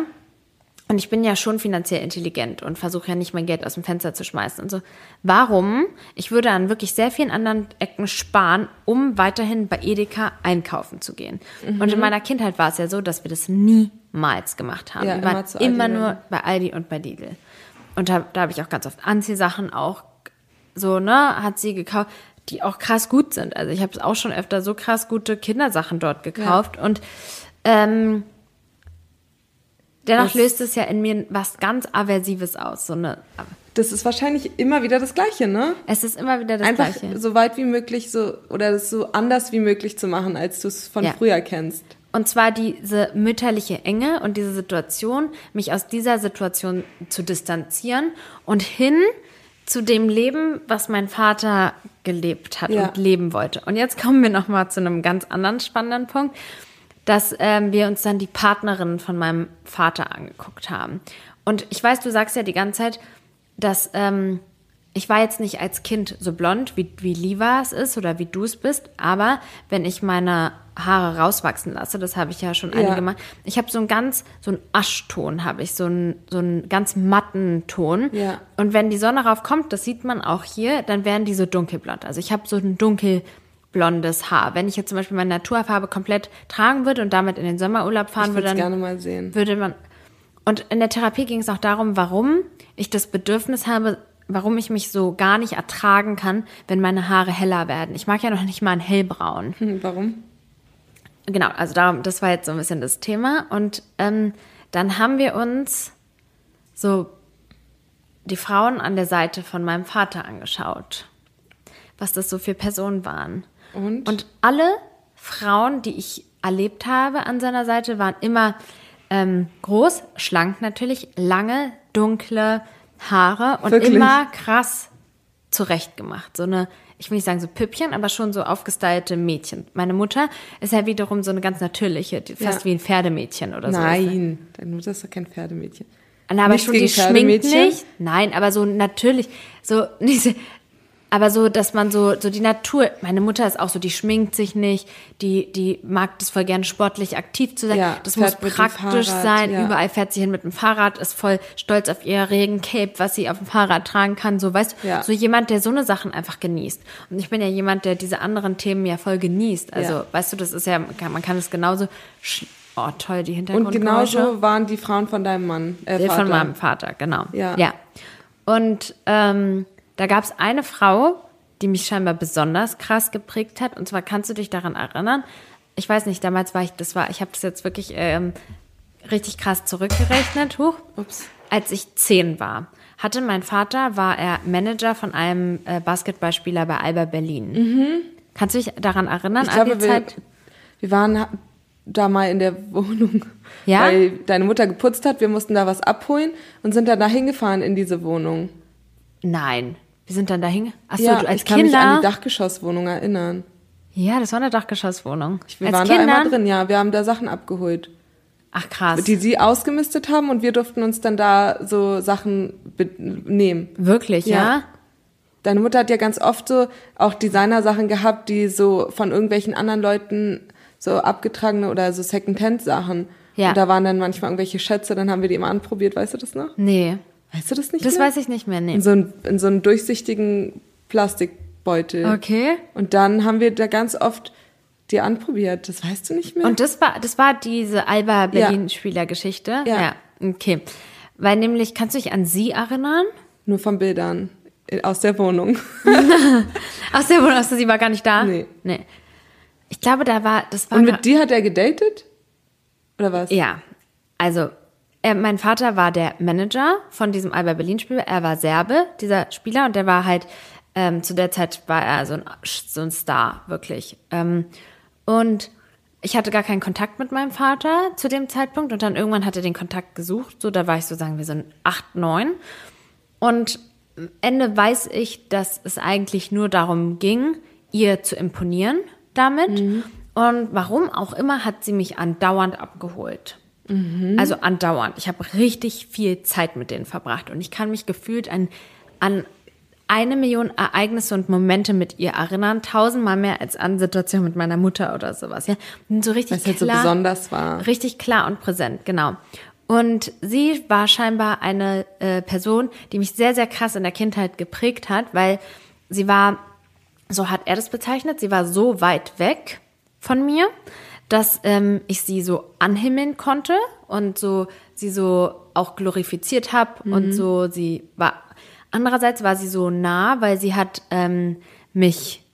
und ich bin ja schon finanziell intelligent und versuche ja nicht mein Geld aus dem Fenster zu schmeißen und so. Warum? Ich würde an wirklich sehr vielen anderen Ecken sparen, um weiterhin bei Edeka einkaufen zu gehen. Mhm. Und in meiner Kindheit war es ja so, dass wir das niemals gemacht haben. Ja, wir waren immer, immer nur bei Aldi und bei Lidl. Und da, da habe ich auch ganz oft Anziehsachen auch so, ne, hat sie gekauft, die auch krass gut sind. Also ich habe auch schon öfter so krass gute Kindersachen dort gekauft. Ja. Und ähm, Dennoch löst es ja in mir was ganz Aversives aus. So eine, das ist wahrscheinlich immer wieder das Gleiche, ne? Es ist immer wieder das Einfach Gleiche. Einfach so weit wie möglich so, oder das so anders wie möglich zu machen, als du es von ja. früher kennst. Und zwar diese mütterliche Enge und diese Situation, mich aus dieser Situation zu distanzieren und hin zu dem Leben, was mein Vater gelebt hat ja. und leben wollte. Und jetzt kommen wir nochmal zu einem ganz anderen spannenden Punkt dass ähm, wir uns dann die Partnerin von meinem Vater angeguckt haben. Und ich weiß, du sagst ja die ganze Zeit, dass ähm, ich war jetzt nicht als Kind so blond, wie, wie Liva es ist oder wie du es bist, aber wenn ich meine Haare rauswachsen lasse, das habe ich ja schon einige ja. Mal, ich habe so einen ganz, so einen Aschton habe ich, so einen, so einen ganz matten Ton. Ja. Und wenn die Sonne raufkommt, das sieht man auch hier, dann werden die so dunkelblond. Also ich habe so einen dunkel blondes Haar. Wenn ich jetzt zum Beispiel meine Naturfarbe komplett tragen würde und damit in den Sommerurlaub fahren würde, dann gerne mal sehen. würde man. Und in der Therapie ging es auch darum, warum ich das Bedürfnis habe, warum ich mich so gar nicht ertragen kann, wenn meine Haare heller werden. Ich mag ja noch nicht mal ein hellbraun. Hm, warum? Genau, also darum, das war jetzt so ein bisschen das Thema. Und ähm, dann haben wir uns so die Frauen an der Seite von meinem Vater angeschaut. was das so für Personen waren. Und? Und alle Frauen, die ich erlebt habe an seiner Seite, waren immer ähm, groß, schlank natürlich, lange, dunkle Haare und Wirklich? immer krass zurechtgemacht. So eine, ich will nicht sagen so Püppchen, aber schon so aufgestylte Mädchen. Meine Mutter ist ja wiederum so eine ganz natürliche, fast Ja. wie ein Pferdemädchen oder so. Nein, deine Mutter ist doch kein Pferdemädchen. Na, aber Nichts schon die schminkt nicht. Nein, aber so natürlich, so diese, aber so, dass man so, so die Natur. Meine Mutter ist auch so, die schminkt sich nicht, die, die mag das voll gerne sportlich aktiv zu sein. Ja, das muss praktisch Fahrrad, sein. ja. Überall fährt sie hin mit dem Fahrrad, ist voll stolz auf ihr Regencape, was sie auf dem Fahrrad tragen kann. So, weißt du, Ja. so jemand, der so eine Sachen einfach genießt. Und ich bin ja jemand, der diese anderen Themen ja voll genießt. Also, weißt du, das ist ja, man kann es genauso. Oh, toll, die Und Hintergrundgeräusche. genauso waren die Frauen von deinem Mann. Äh, Äh, Vater. Von meinem Vater, genau. Ja. ja. Und ähm, da gab es eine Frau, die mich scheinbar besonders krass geprägt hat. Und zwar kannst du dich daran erinnern. Ich weiß nicht, damals war ich, das war, ich habe das jetzt wirklich ähm, richtig krass zurückgerechnet. Huch. Ups. Als ich zehn war, hatte mein Vater, war er Manager von einem äh, Basketballspieler bei Alba Berlin. Kannst du dich daran erinnern Mhm. Ich an glaube, die wir, Zeit? wir waren da mal in der Wohnung, Ja? weil deine Mutter geputzt hat. Wir mussten da was abholen und sind dann da hingefahren in diese Wohnung. Nein. Wir sind dann dahin. Achso, ja, du als ich kann mich an Kinder. die Dachgeschosswohnung erinnern. ja, das war eine Dachgeschosswohnung. Wir als waren Kinder. da einmal drin, ja. Wir haben da Sachen abgeholt, Ach krass. die sie ausgemistet haben und wir durften uns dann da so Sachen nehmen. Wirklich, ja? Ja. Deine Mutter hat ja ganz oft so auch Designersachen gehabt, die so von irgendwelchen anderen Leuten so abgetragene oder so Secondhand-Sachen. Ja. Und da waren dann manchmal irgendwelche Schätze, dann haben wir die immer anprobiert, weißt du das noch? Nee, Weißt du das nicht das mehr? weiß ich nicht mehr, nee. In so, einen, in so einen durchsichtigen Plastikbeutel. Okay. Und dann haben wir da ganz oft die anprobiert. Das weißt du nicht mehr? Und das war, das war diese Alba Berlin-Spielergeschichte? Ja. Okay. Weil nämlich, kannst du dich an sie erinnern? Nur von Bildern aus der Wohnung. Ach, der Wohnung, sie war gar nicht da? Nee. Nee. Ich glaube, da war, das war. Und mit dir hat er gedatet? Oder was? Ja, also er, mein Vater war der Manager von diesem Alba Berlin Spieler. Er war Serbe, dieser Spieler, und der war halt ähm, zu der Zeit war er so ein, so ein Star wirklich. Ähm, und ich hatte gar keinen Kontakt mit meinem Vater zu dem Zeitpunkt und dann irgendwann hat er den Kontakt gesucht. So, da war ich so sagen wir so ein acht, neun. Und am Ende weiß ich, dass es eigentlich nur darum ging, ihr zu imponieren damit. Und warum auch immer hat sie mich andauernd abgeholt. Also andauernd. Ich habe richtig viel Zeit mit denen verbracht und ich kann mich gefühlt an, an eine Million Ereignisse und Momente mit ihr erinnern, tausendmal mehr als an Situationen mit meiner Mutter oder sowas. Ja, und so richtig Was halt so klar, besonders war. Richtig klar und präsent, genau. Und sie war scheinbar eine äh, Person, die mich sehr, sehr krass in der Kindheit geprägt hat, weil sie war, so hat er das bezeichnet, sie war so weit weg von mir, dass ähm, ich sie so anhimmeln konnte und so sie so auch glorifiziert habe und so sie war. Andererseits war sie so nah, weil sie hat ähm, mich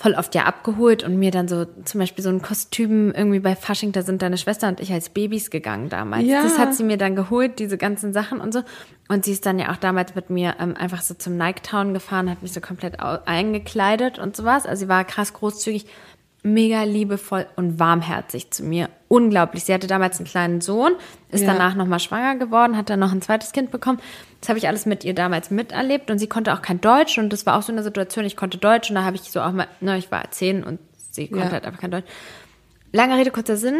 voll oft ja abgeholt und mir dann so zum Beispiel so ein Kostüm irgendwie bei Fasching, da sind deine Schwester und ich als Babys gegangen damals. Ja. Das hat sie mir dann geholt, diese ganzen Sachen und so. Und sie ist dann ja auch damals mit mir ähm, einfach so zum Niketown gefahren, hat mich so komplett eingekleidet und sowas. Also sie war krass großzügig, mega liebevoll und warmherzig zu mir. Unglaublich. Sie hatte damals einen kleinen Sohn, ist Ja. danach nochmal schwanger geworden, hat dann noch ein zweites Kind bekommen. Das habe ich alles mit ihr damals miterlebt und sie konnte auch kein Deutsch und das war auch so eine Situation, ich konnte Deutsch und da habe ich so auch mal, ne, ich war zehn und sie konnte Ja. halt einfach kein Deutsch. Lange Rede, kurzer Sinn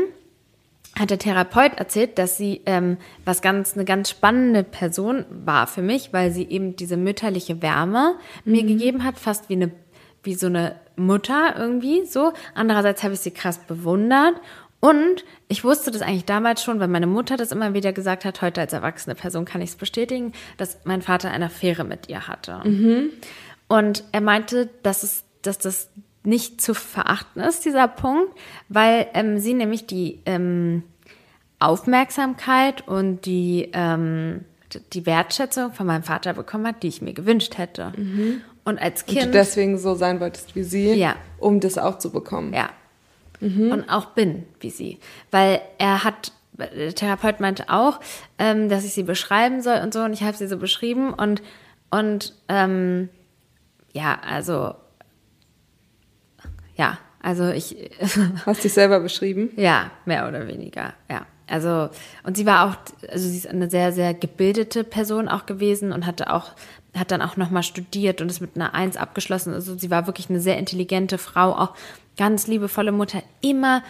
hat der Therapeut erzählt, dass sie ähm, was ganz eine ganz spannende Person war für mich, weil sie eben diese mütterliche Wärme mir gegeben hat, fast wie eine wie so eine Mutter irgendwie so. Andererseits habe ich sie krass bewundert und ich wusste das eigentlich damals schon, weil meine Mutter das immer wieder gesagt hat. Heute als erwachsene Person kann ich es bestätigen, dass mein Vater eine Affäre mit ihr hatte. Und er meinte, dass es, dass das nicht zu verachten ist, dieser Punkt, weil ähm, sie nämlich die ähm, Aufmerksamkeit und die, ähm, die Wertschätzung von meinem Vater bekommen hat, die ich mir gewünscht hätte. Und als Und du Kind, deswegen so sein wolltest wie sie, Ja. um das auch zu bekommen. ja, und auch bin wie sie, weil er hat der Therapeut meinte auch, ähm, dass ich sie beschreiben soll und so und ich habe sie so beschrieben und und ähm, ja, also, ja, also ich. Hast dich selber beschrieben? Ja, mehr oder weniger, ja. Also, und sie war auch, also sie ist eine sehr, sehr gebildete Person auch gewesen und hatte auch, hat dann auch nochmal studiert und ist mit einer Eins abgeschlossen. Also sie war wirklich eine sehr intelligente Frau, auch ganz liebevolle Mutter, immer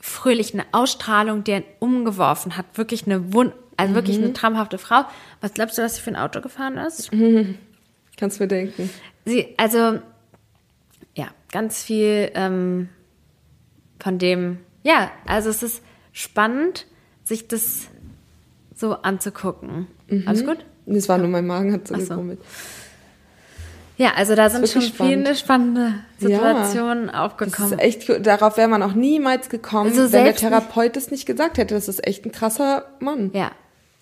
fröhlich, eine Ausstrahlung, die einen umgeworfen hat. Wirklich eine Wund, also mhm. wirklich eine traumhafte Frau. Was glaubst du, was sie für ein Auto gefahren ist? Mhm. Kannst mir denken. Sie, also, ja, ganz viel ähm, von dem, ja, also es ist spannend, sich das so anzugucken. Mhm. Alles gut? Das war nur mein Magen, hat so, so. gegummelt. Ja, also da sind schon spannend. viele spannende Situationen ja, aufgekommen. Das ist echt, darauf wäre man auch niemals gekommen, also wenn der Therapeut es nicht gesagt hätte. Das ist echt ein krasser Mann. Ja,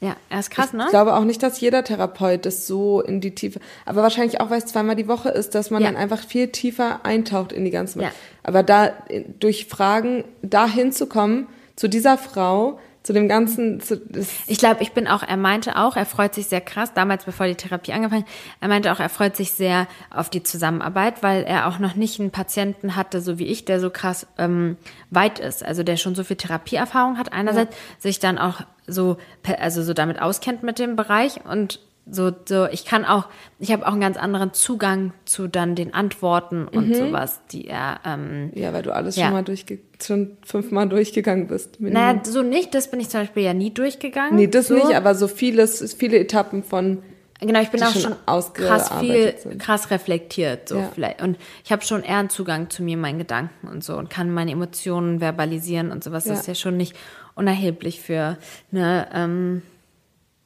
ja, er ist krass, ne? Ich glaube auch nicht, dass jeder Therapeut das so in die Tiefe, aber wahrscheinlich auch, weil es zweimal die Woche ist, dass man ja. dann einfach viel tiefer eintaucht in die ganzen. Ja. Aber da durch Fragen da hinzukommen zu dieser Frau, zu dem ganzen. Zu, ich glaube, ich bin auch, er meinte auch, er freut sich sehr krass, damals bevor die Therapie angefangen, er meinte auch, er freut sich sehr auf die Zusammenarbeit, weil er auch noch nicht einen Patienten hatte, so wie ich, der so krass ähm, weit ist, also der schon so viel Therapieerfahrung hat einerseits, ja. sich dann auch so, also so damit auskennt mit dem Bereich und so, so, ich kann auch, ich habe auch einen ganz anderen Zugang zu dann den Antworten und mhm. sowas, die er. Ähm, ja, weil du alles ja. schon mal durchge schon fünfmal durchgegangen bist. Naja, so nicht, das bin ich zum Beispiel ja nie durchgegangen. Nee, das so. nicht, aber so vieles, viele Etappen von. Genau, ich bin auch schon, krass viel, sind. krass reflektiert, so ja. vielleicht. Und ich habe schon eher einen Zugang zu mir, meinen Gedanken und so und kann meine Emotionen verbalisieren und sowas. Ja. Das ist ja schon nicht unerheblich für eine ähm,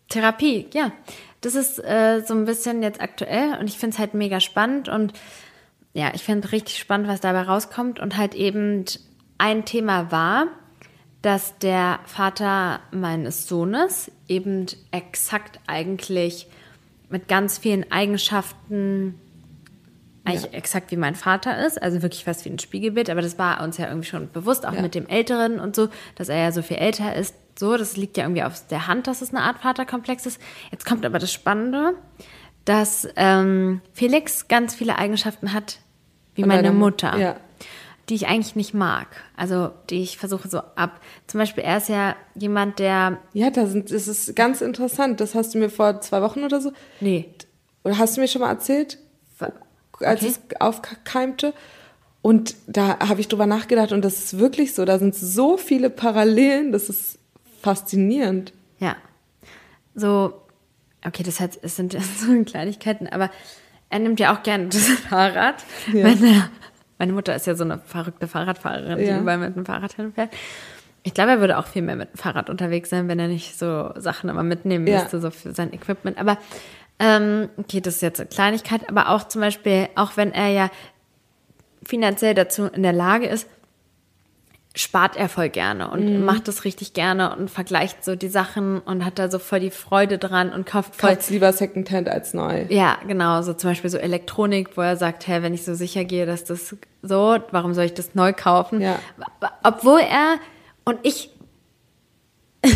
Therapie, ja das ist äh, so ein bisschen jetzt aktuell und ich finde es halt mega spannend und ja, ich finde richtig spannend, was dabei rauskommt und halt eben ein Thema war, dass der Vater meines Sohnes eben exakt eigentlich mit ganz vielen Eigenschaften eigentlich ja. exakt wie mein Vater ist, also wirklich fast wie ein Spiegelbild, aber das war uns ja irgendwie schon bewusst, auch ja. mit dem Älteren und so, dass er ja so viel älter ist, so, das liegt ja irgendwie auf der Hand, dass es eine Art Vaterkomplex ist. Jetzt kommt aber das Spannende, dass ähm, Felix ganz viele Eigenschaften hat wie Von meine Mutter. Ja. Die ich eigentlich nicht mag. Also, die ich versuche so ab. Zum Beispiel, er ist ja jemand, der. Ja, das, sind, das ist ganz interessant. Das hast du mir vor zwei Wochen oder so. Nee. Oder hast du mir schon mal erzählt? Als okay. es aufkeimte. Und da habe ich drüber nachgedacht und das ist wirklich so. Da sind so viele Parallelen. Das ist faszinierend. Ja. So, okay, das, heißt, es sind so Kleinigkeiten, aber er nimmt ja auch gerne das Fahrrad. Ja. Meine, meine Mutter ist ja so eine verrückte Fahrradfahrerin, ja. die überall mit dem Fahrrad hinfährt. Ich glaube, er würde auch viel mehr mit dem Fahrrad unterwegs sein, wenn er nicht so Sachen immer mitnehmen ja. müsste, so für sein Equipment. Aber ähm, okay, das ist jetzt eine Kleinigkeit, aber auch zum Beispiel, auch wenn er ja finanziell dazu in der Lage ist, spart er voll gerne und mhm. macht das richtig gerne und vergleicht so die Sachen und hat da so voll die Freude dran und kauft voll. Kauft lieber Secondhand als neu. Ja, genau. So zum Beispiel so Elektronik, wo er sagt, hey, wenn ich so sicher gehe, dass das so, warum soll ich das neu kaufen? Ja. Obwohl er und ich,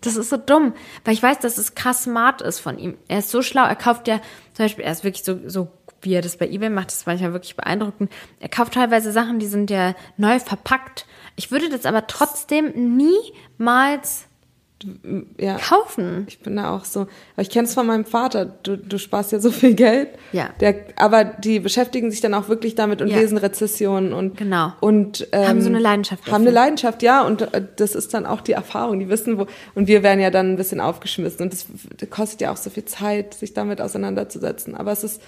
das ist so dumm, weil ich weiß, dass es krass smart ist von ihm. Er ist so schlau, er kauft ja, zum Beispiel, er ist wirklich so, so wie er das bei eBay macht, das ist manchmal wirklich beeindruckend. Er kauft teilweise Sachen, die sind ja neu verpackt ich würde das aber trotzdem niemals ja, kaufen. Ich bin da auch so. Aber ich kenne es von meinem Vater. Du, du sparst ja so viel Geld. Ja. Der, aber die beschäftigen sich dann auch wirklich damit und ja. lesen Rezessionen und genau. und ähm, haben so eine Leidenschaft. Dafür. Haben eine Leidenschaft, ja. Und äh, das ist dann auch die Erfahrung. Die wissen wo. Und wir werden ja dann ein bisschen aufgeschmissen. Und das, das kostet ja auch so viel Zeit, sich damit auseinanderzusetzen. Aber es ist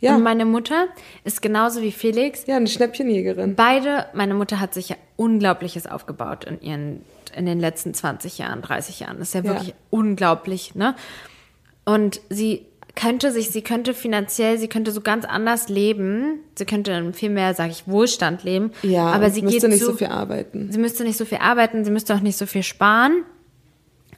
ja. Und meine Mutter ist genauso wie Felix. Ja, eine Schnäppchenjägerin. Beide, meine Mutter hat sich ja Unglaubliches aufgebaut in ihren, in den letzten 20 Jahren, 30 Jahren. Das ist ja wirklich ja. unglaublich, ne? Und sie könnte sich, sie könnte finanziell, sie könnte so ganz anders leben. Sie könnte viel mehr, sage ich, Wohlstand leben. Ja, aber sie müsste geht nicht so, so viel arbeiten. Sie müsste nicht so viel arbeiten, sie müsste auch nicht so viel sparen.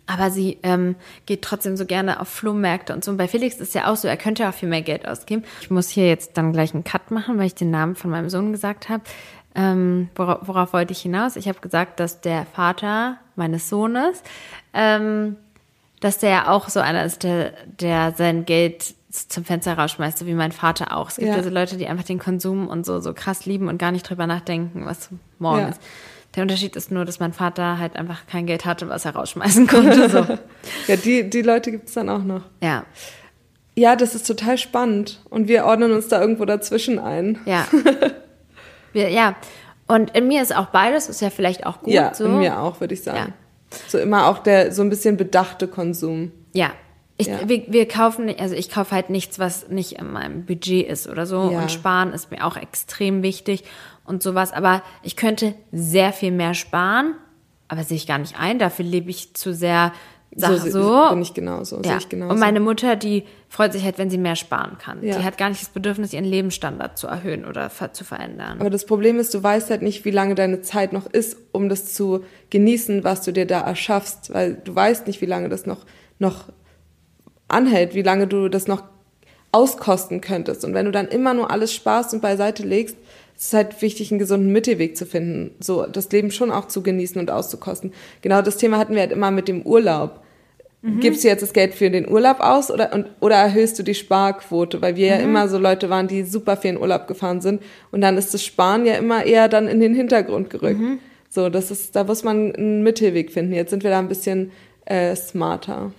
Aber sie ähm, geht trotzdem so gerne auf Flohmärkte und so. Und bei Felix ist ja auch so, er könnte auch viel mehr Geld ausgeben. Ich muss hier jetzt dann gleich einen Cut machen, weil ich den Namen von meinem Sohn gesagt habe. Ähm, worauf, worauf wollte ich hinaus? Ich habe gesagt, dass der Vater meines Sohnes, ähm, dass der ja auch so einer ist, der, der sein Geld zum Fenster rausschmeißt, so wie mein Vater auch. Es gibt Ja. ja so Leute, die einfach den Konsum und so, so krass lieben und gar nicht drüber nachdenken, was morgen Ja. ist. Der Unterschied ist nur, dass mein Vater halt einfach kein Geld hatte, was er rausschmeißen konnte. So. Ja, die, die Leute gibt es dann auch noch. ja, Ja, das ist total spannend. Und wir ordnen uns da irgendwo dazwischen ein. ja. Wir, ja. Und in mir ist auch beides, ist ja vielleicht auch gut ja, so. in mir auch, würde ich sagen. So immer auch der so ein bisschen bedachte Konsum. Ja. Ich, Ja. Wir, wir kaufen, also ich kaufe halt nichts, was nicht in meinem Budget ist oder so. Ja. Und sparen ist mir auch extrem wichtig und sowas. Aber ich könnte sehr viel mehr sparen, aber sehe ich gar nicht ein. Dafür lebe ich zu sehr, sag se- so. bin ich genauso, sehe ja. ich genauso. Und meine Mutter, die freut sich halt, wenn sie mehr sparen kann. Ja. Die hat gar nicht das Bedürfnis, ihren Lebensstandard zu erhöhen oder zu verändern. Aber das Problem ist, du weißt halt nicht, wie lange deine Zeit noch ist, um das zu genießen, was du dir da erschaffst, weil du weißt nicht, wie lange das noch, noch anhält, wie lange du das noch auskosten könntest. Und wenn du dann immer nur alles sparst und beiseite legst, ist es halt wichtig, einen gesunden Mittelweg zu finden, so das Leben schon auch zu genießen und auszukosten. Genau das Thema hatten wir halt immer mit dem Urlaub. Gibst du jetzt das Geld für den Urlaub aus oder, und, oder erhöhst du die Sparquote? Weil wir ja immer so Leute waren, die super viel in Urlaub gefahren sind. Und dann ist das Sparen ja immer eher dann in den Hintergrund gerückt. So, das ist, da muss man einen Mittelweg finden. Jetzt sind wir da ein bisschen äh, smarter.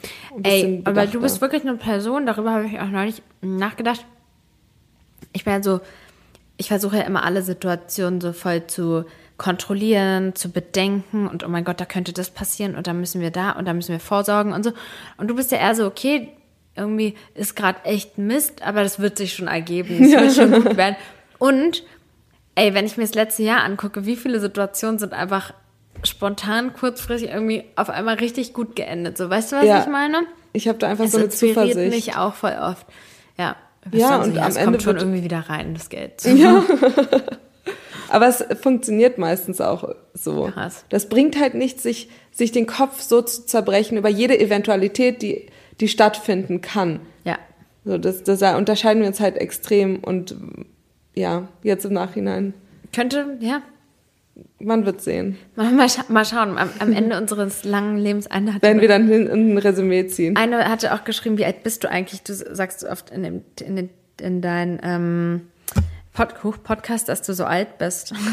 Ey, aber du bist wirklich eine Person, darüber habe ich auch neulich nachgedacht. Ich bin ja so, ich versuche ja immer alle Situationen so voll zu kontrollieren, zu bedenken und oh mein Gott, da könnte das passieren und da müssen wir da und da müssen wir vorsorgen und so. Und du bist ja eher so, okay, irgendwie ist gerade echt Mist, aber das wird sich schon ergeben, es wird schon gut werden. Und ey, wenn ich mir das letzte Jahr angucke, wie viele Situationen sind einfach spontan, kurzfristig irgendwie auf einmal richtig gut geendet. So, weißt du, was Ja. ich meine? Ich habe da einfach Es so eine inspiriert Zuversicht. mich auch voll oft. Ja. Ja, und so, am es Ende kommt schon irgendwie wieder rein, das Geld. Ja. Aber es funktioniert meistens auch so. Krass. Das bringt halt nichts, sich, sich den Kopf so zu zerbrechen über jede Eventualität, die, die stattfinden kann. Ja. So, das, das, da unterscheiden wir uns halt extrem und ja, jetzt im Nachhinein. Könnte, ja. Man wird sehen. Mal, mal, scha mal schauen. Am, am Ende unseres langen Lebens eine hatte, Werden wir dann ein Resümee ziehen. eine hatte auch geschrieben, wie alt bist du eigentlich? Du sagst oft in, dem, in, den, in deinem ähm, Pod Podcast, dass du so alt bist.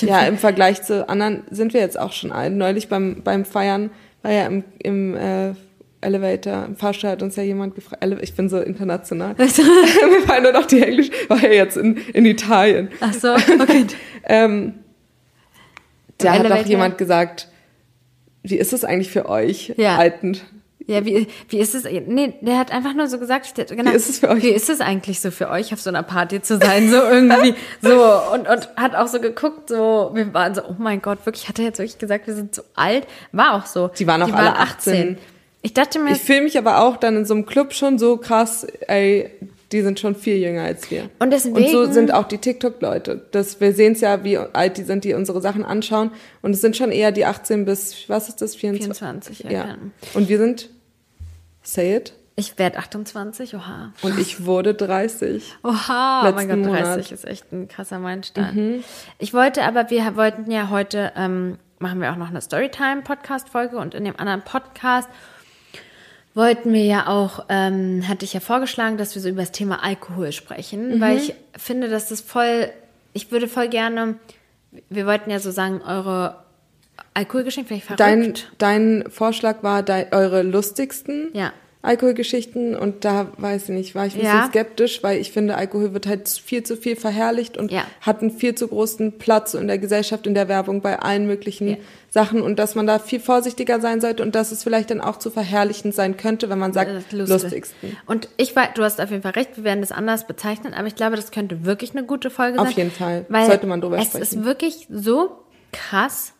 Ja, im Vergleich zu anderen sind wir jetzt auch schon alt. Neulich beim, beim Feiern war ja im, im äh, Elevator, im Fahrstuhl hat uns ja jemand gefragt, ich bin so international. Mir fallen nur noch die Englisch, war ja jetzt in, in Italien. Ach so, okay. Ähm, da hat auch jemand gesagt, wie ist es eigentlich für euch, Ja. Alten? Ja, wie, wie ist es? Nee, der hat einfach nur so gesagt, genau, Wie ist es für euch? Wie ist es eigentlich so für euch, auf so einer Party zu sein? So irgendwie, so, und, und hat auch so geguckt, so, wir waren so, oh mein Gott, wirklich, hat er jetzt wirklich gesagt, wir sind so alt? War auch so. Die waren auch alle 18. Ich dachte mir, Ich fühle mich aber auch dann in so einem Club schon so krass, ey, die sind schon viel jünger als wir. Und deswegen- Und so sind auch die TikTok-Leute. Das, wir sehen es ja, wie alt die sind, die unsere Sachen anschauen. Und es sind schon eher die 18 bis, was ist das, 24? 24, ja. Ja. ja. Und wir sind, say it, Ich werde 28, oha. und ich wurde 30. Oha, oh mein Gott, 30 Monat. ist echt ein krasser Meilenstein. Ich wollte aber, wir wollten ja heute, ähm, machen wir auch noch eine Storytime-Podcast-Folge und in dem anderen Podcast wollten wir ja auch, ähm, hatte ich ja vorgeschlagen, dass wir so über das Thema Alkohol sprechen, weil ich finde, dass das voll, ich würde voll gerne, wir wollten ja so sagen, eure Alkoholgeschichte, vielleicht verrückt. Dein, dein Vorschlag war dei- eure lustigsten Ja. Alkoholgeschichten und da weiß ich nicht, war ich ein bisschen Ja. skeptisch, weil ich finde, Alkohol wird halt viel zu viel verherrlicht und Ja. hat einen viel zu großen Platz in der Gesellschaft, in der Werbung, bei allen möglichen Ja. Sachen und dass man da viel vorsichtiger sein sollte und dass es vielleicht dann auch zu verherrlichend sein könnte, wenn man sagt, Das Lustige. lustigsten. Und ich weiß, du hast auf jeden Fall recht, wir werden das anders bezeichnen, aber ich glaube, das könnte wirklich eine gute Folge Auf sein. jeden Fall. Sollte man drüber es sprechen. ist wirklich so krass,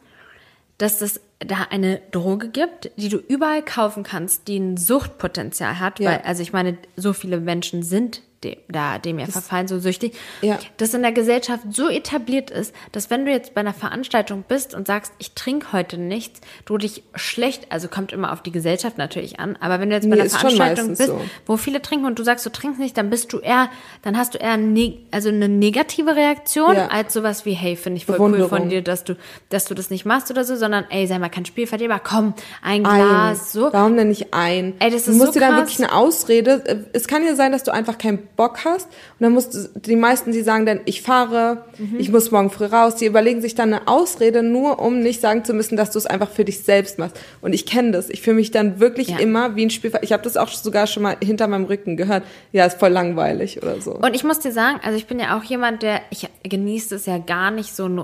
dass es da eine Droge gibt, die du überall kaufen kannst, die ein Suchtpotenzial hat, Ja. weil, also ich meine, so viele Menschen sind dem, da, dem ihr verfallen, so süchtig, Ja. das in der Gesellschaft so etabliert ist, dass wenn du jetzt bei einer Veranstaltung bist und sagst, ich trinke heute nichts, du dich schlecht, also kommt immer auf die Gesellschaft natürlich an, aber wenn du jetzt bei Nee, einer Veranstaltung bist, so. wo viele trinken und du sagst, du trinkst nicht, dann bist du eher, dann hast du eher ne also eine negative Reaktion Ja. als sowas wie, hey, finde ich voll cool von dir, dass du, dass du das nicht machst oder so, sondern ey, sei mal kein Spielverderber, komm, ein Ein. Glas, so. Warum denn nicht ein? Ey, das du ist musst so dir dann krass. wirklich eine Ausrede. äh, Es kann ja sein, dass du einfach keinen Bock hast. Und dann musst du, die meisten, die sagen dann, ich fahre, Mhm. ich muss morgen früh raus, die überlegen sich dann eine Ausrede, nur um nicht sagen zu müssen, dass du es einfach für dich selbst machst. Und ich kenne das. Ich fühle mich dann wirklich Ja. immer wie ein Spielver Ich habe das auch sogar schon mal hinter meinem Rücken gehört. Ja, ist voll langweilig oder so. Und ich muss dir sagen, also ich bin ja auch jemand, der, ich genieße es ja gar nicht so ein,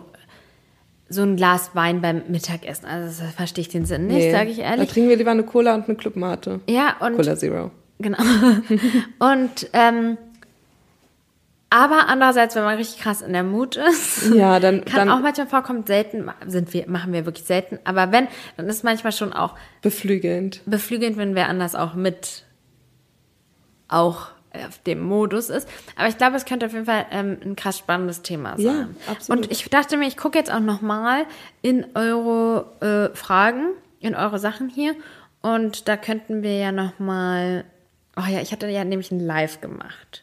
so ein Glas Wein beim Mittagessen. Also das verstehe ich den Sinn nicht, Nee. sage ich Da ehrlich. trinken wir lieber eine Cola und eine Clubmate. Ja, und Cola Zero. Genau. Und ähm, aber andererseits, wenn man richtig krass in der Mut ist, Ja, dann, kann dann auch manchmal vorkommen, selten sind wir, machen wir wirklich selten. Aber wenn, dann ist manchmal schon auch beflügelnd. beflügelnd, wenn wer anders auch mit auch auf dem Modus ist. Aber ich glaube, es könnte auf jeden Fall ähm, ein krass spannendes Thema sein. Ja, absolut. Und ich dachte mir, ich gucke jetzt auch noch mal in eure äh, Fragen, in eure Sachen hier. Und da könnten wir ja noch mal. Oh ja, ich hatte ja nämlich ein Live gemacht.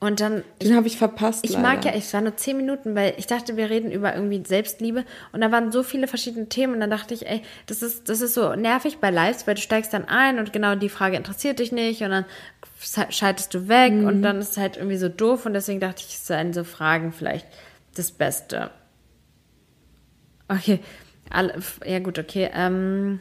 Und dann Den habe ich verpasst. ich leider. mag ja, es war nur zehn Minuten, weil ich dachte, wir reden über irgendwie Selbstliebe und da waren so viele verschiedene Themen und dann dachte ich, ey, das ist, das ist so nervig bei Lives, weil du steigst dann ein und genau die Frage interessiert dich nicht und dann schaltest du weg Mhm. und dann ist es halt irgendwie so doof und deswegen dachte ich, es seien so Fragen vielleicht das Beste. Okay, alle, ja gut, okay. Ähm,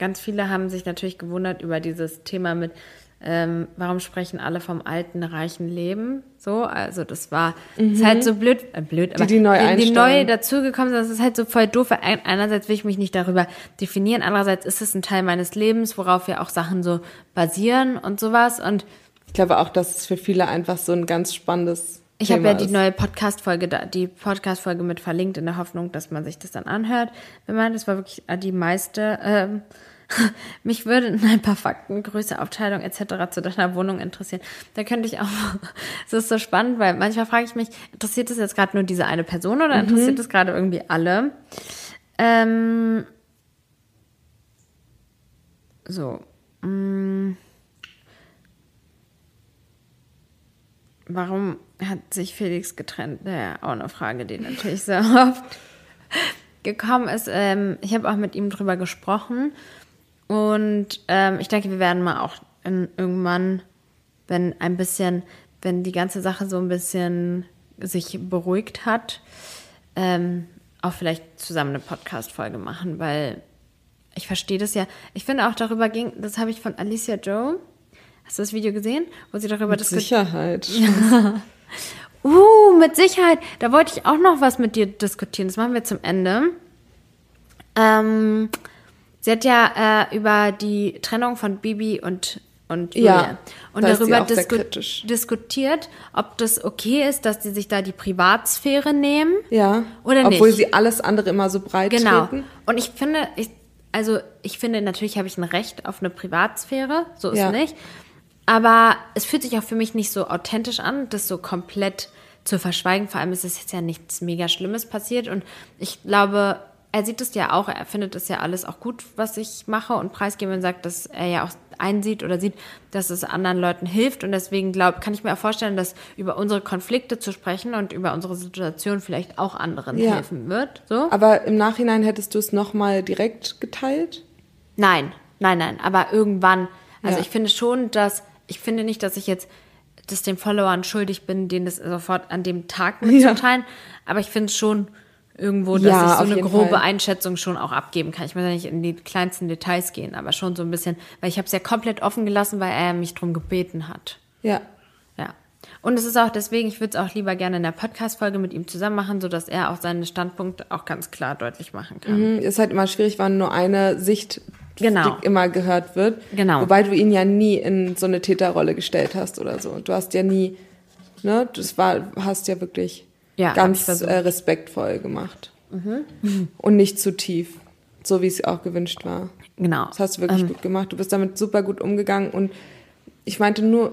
ganz viele haben sich natürlich gewundert über dieses Thema mit, ähm, warum sprechen alle vom alten, reichen Leben? So, also das war, ist halt so blöd, äh, blöd, aber die neu die, die neu dazugekommen sind, das ist halt so voll doof. Einerseits will ich mich nicht darüber definieren, andererseits ist es ein Teil meines Lebens, worauf ja auch Sachen so basieren und sowas und Ich glaube auch, dass es für viele einfach so ein ganz spannendes Ich habe ja die neue Podcast-Folge, die Podcast-Folge mit verlinkt in der Hoffnung, dass man sich das dann anhört. Wenn man, das war wirklich die meiste. Ähm, mich würde ein paar Fakten, Größe, Aufteilung etc. zu deiner Wohnung interessieren. Da könnte ich auch. Es ist so spannend, weil manchmal frage ich mich, interessiert das jetzt gerade nur diese eine Person oder interessiert das gerade irgendwie alle? Ähm, so. mm. Warum hat sich Felix getrennt? Ja, auch eine Frage, die natürlich sehr oft gekommen ist. Ähm, ich habe auch mit ihm drüber gesprochen und ähm, ich denke, wir werden mal auch in, irgendwann, wenn ein bisschen, wenn die ganze Sache so ein bisschen sich beruhigt hat, ähm, auch vielleicht zusammen eine Podcast-Folge machen, weil ich verstehe das ja. Ich finde auch darüber ging, das habe ich von Alicia Joe. Hast du das Video gesehen, wo sie darüber Mit diskutiert? Sicherheit. Uh, mit Sicherheit. Da wollte ich auch noch was mit dir diskutieren. Das machen wir zum Ende. Ähm, sie hat ja äh, über die Trennung von Bibi und und Ja, Julia. und ist sie darüber disku diskutiert, ob das okay ist, dass sie sich da die Privatsphäre nehmen. Ja. Oder Obwohl nicht? sie alles andere immer so breit Genau. treten. Und ich finde, ich, also ich finde, natürlich habe ich ein Recht auf eine Privatsphäre, so ist Ja. nicht. Aber es fühlt sich auch für mich nicht so authentisch an, das so komplett zu verschweigen. Vor allem ist es jetzt ja nichts mega Schlimmes passiert. Und ich glaube, er sieht es ja auch, er findet es ja alles auch gut, was ich mache und preisgebe und sagt, dass er ja auch einsieht oder sieht, dass es anderen Leuten hilft. Und deswegen glaube, kann ich mir auch vorstellen, dass über unsere Konflikte zu sprechen und über unsere Situation vielleicht auch anderen Ja. helfen wird. So. Aber im Nachhinein hättest du es nochmal direkt geteilt? Nein, nein, nein. Aber irgendwann, also Ja. ich finde schon, dass, ich finde nicht, dass ich jetzt das den Followern schuldig bin, denen das sofort an dem Tag mitzuteilen. Aber ich finde es schon irgendwo, dass Ja, ich so eine grobe Fall. Einschätzung schon auch abgeben kann. Ich muss ja nicht in die kleinsten Details gehen, aber schon so ein bisschen, weil ich habe es ja komplett offen gelassen, weil er mich drum gebeten hat. Ja. Ja. Und es ist auch deswegen, ich würde es auch lieber gerne in der Podcast-Folge mit ihm zusammen machen, sodass er auch seine Standpunkte auch ganz klar deutlich machen kann. Mhm, Ist halt immer schwierig, wenn nur eine Sicht Genau. immer gehört wird. Genau. Wobei du ihn ja nie in so eine Täterrolle gestellt hast oder so. Du hast ja nie, ne, das war, hast ja wirklich Ja, ganz äh, respektvoll gemacht. Und nicht zu tief. So wie es auch gewünscht war. Genau. Das hast du wirklich gut gemacht. Du bist damit super gut umgegangen und ich meinte nur,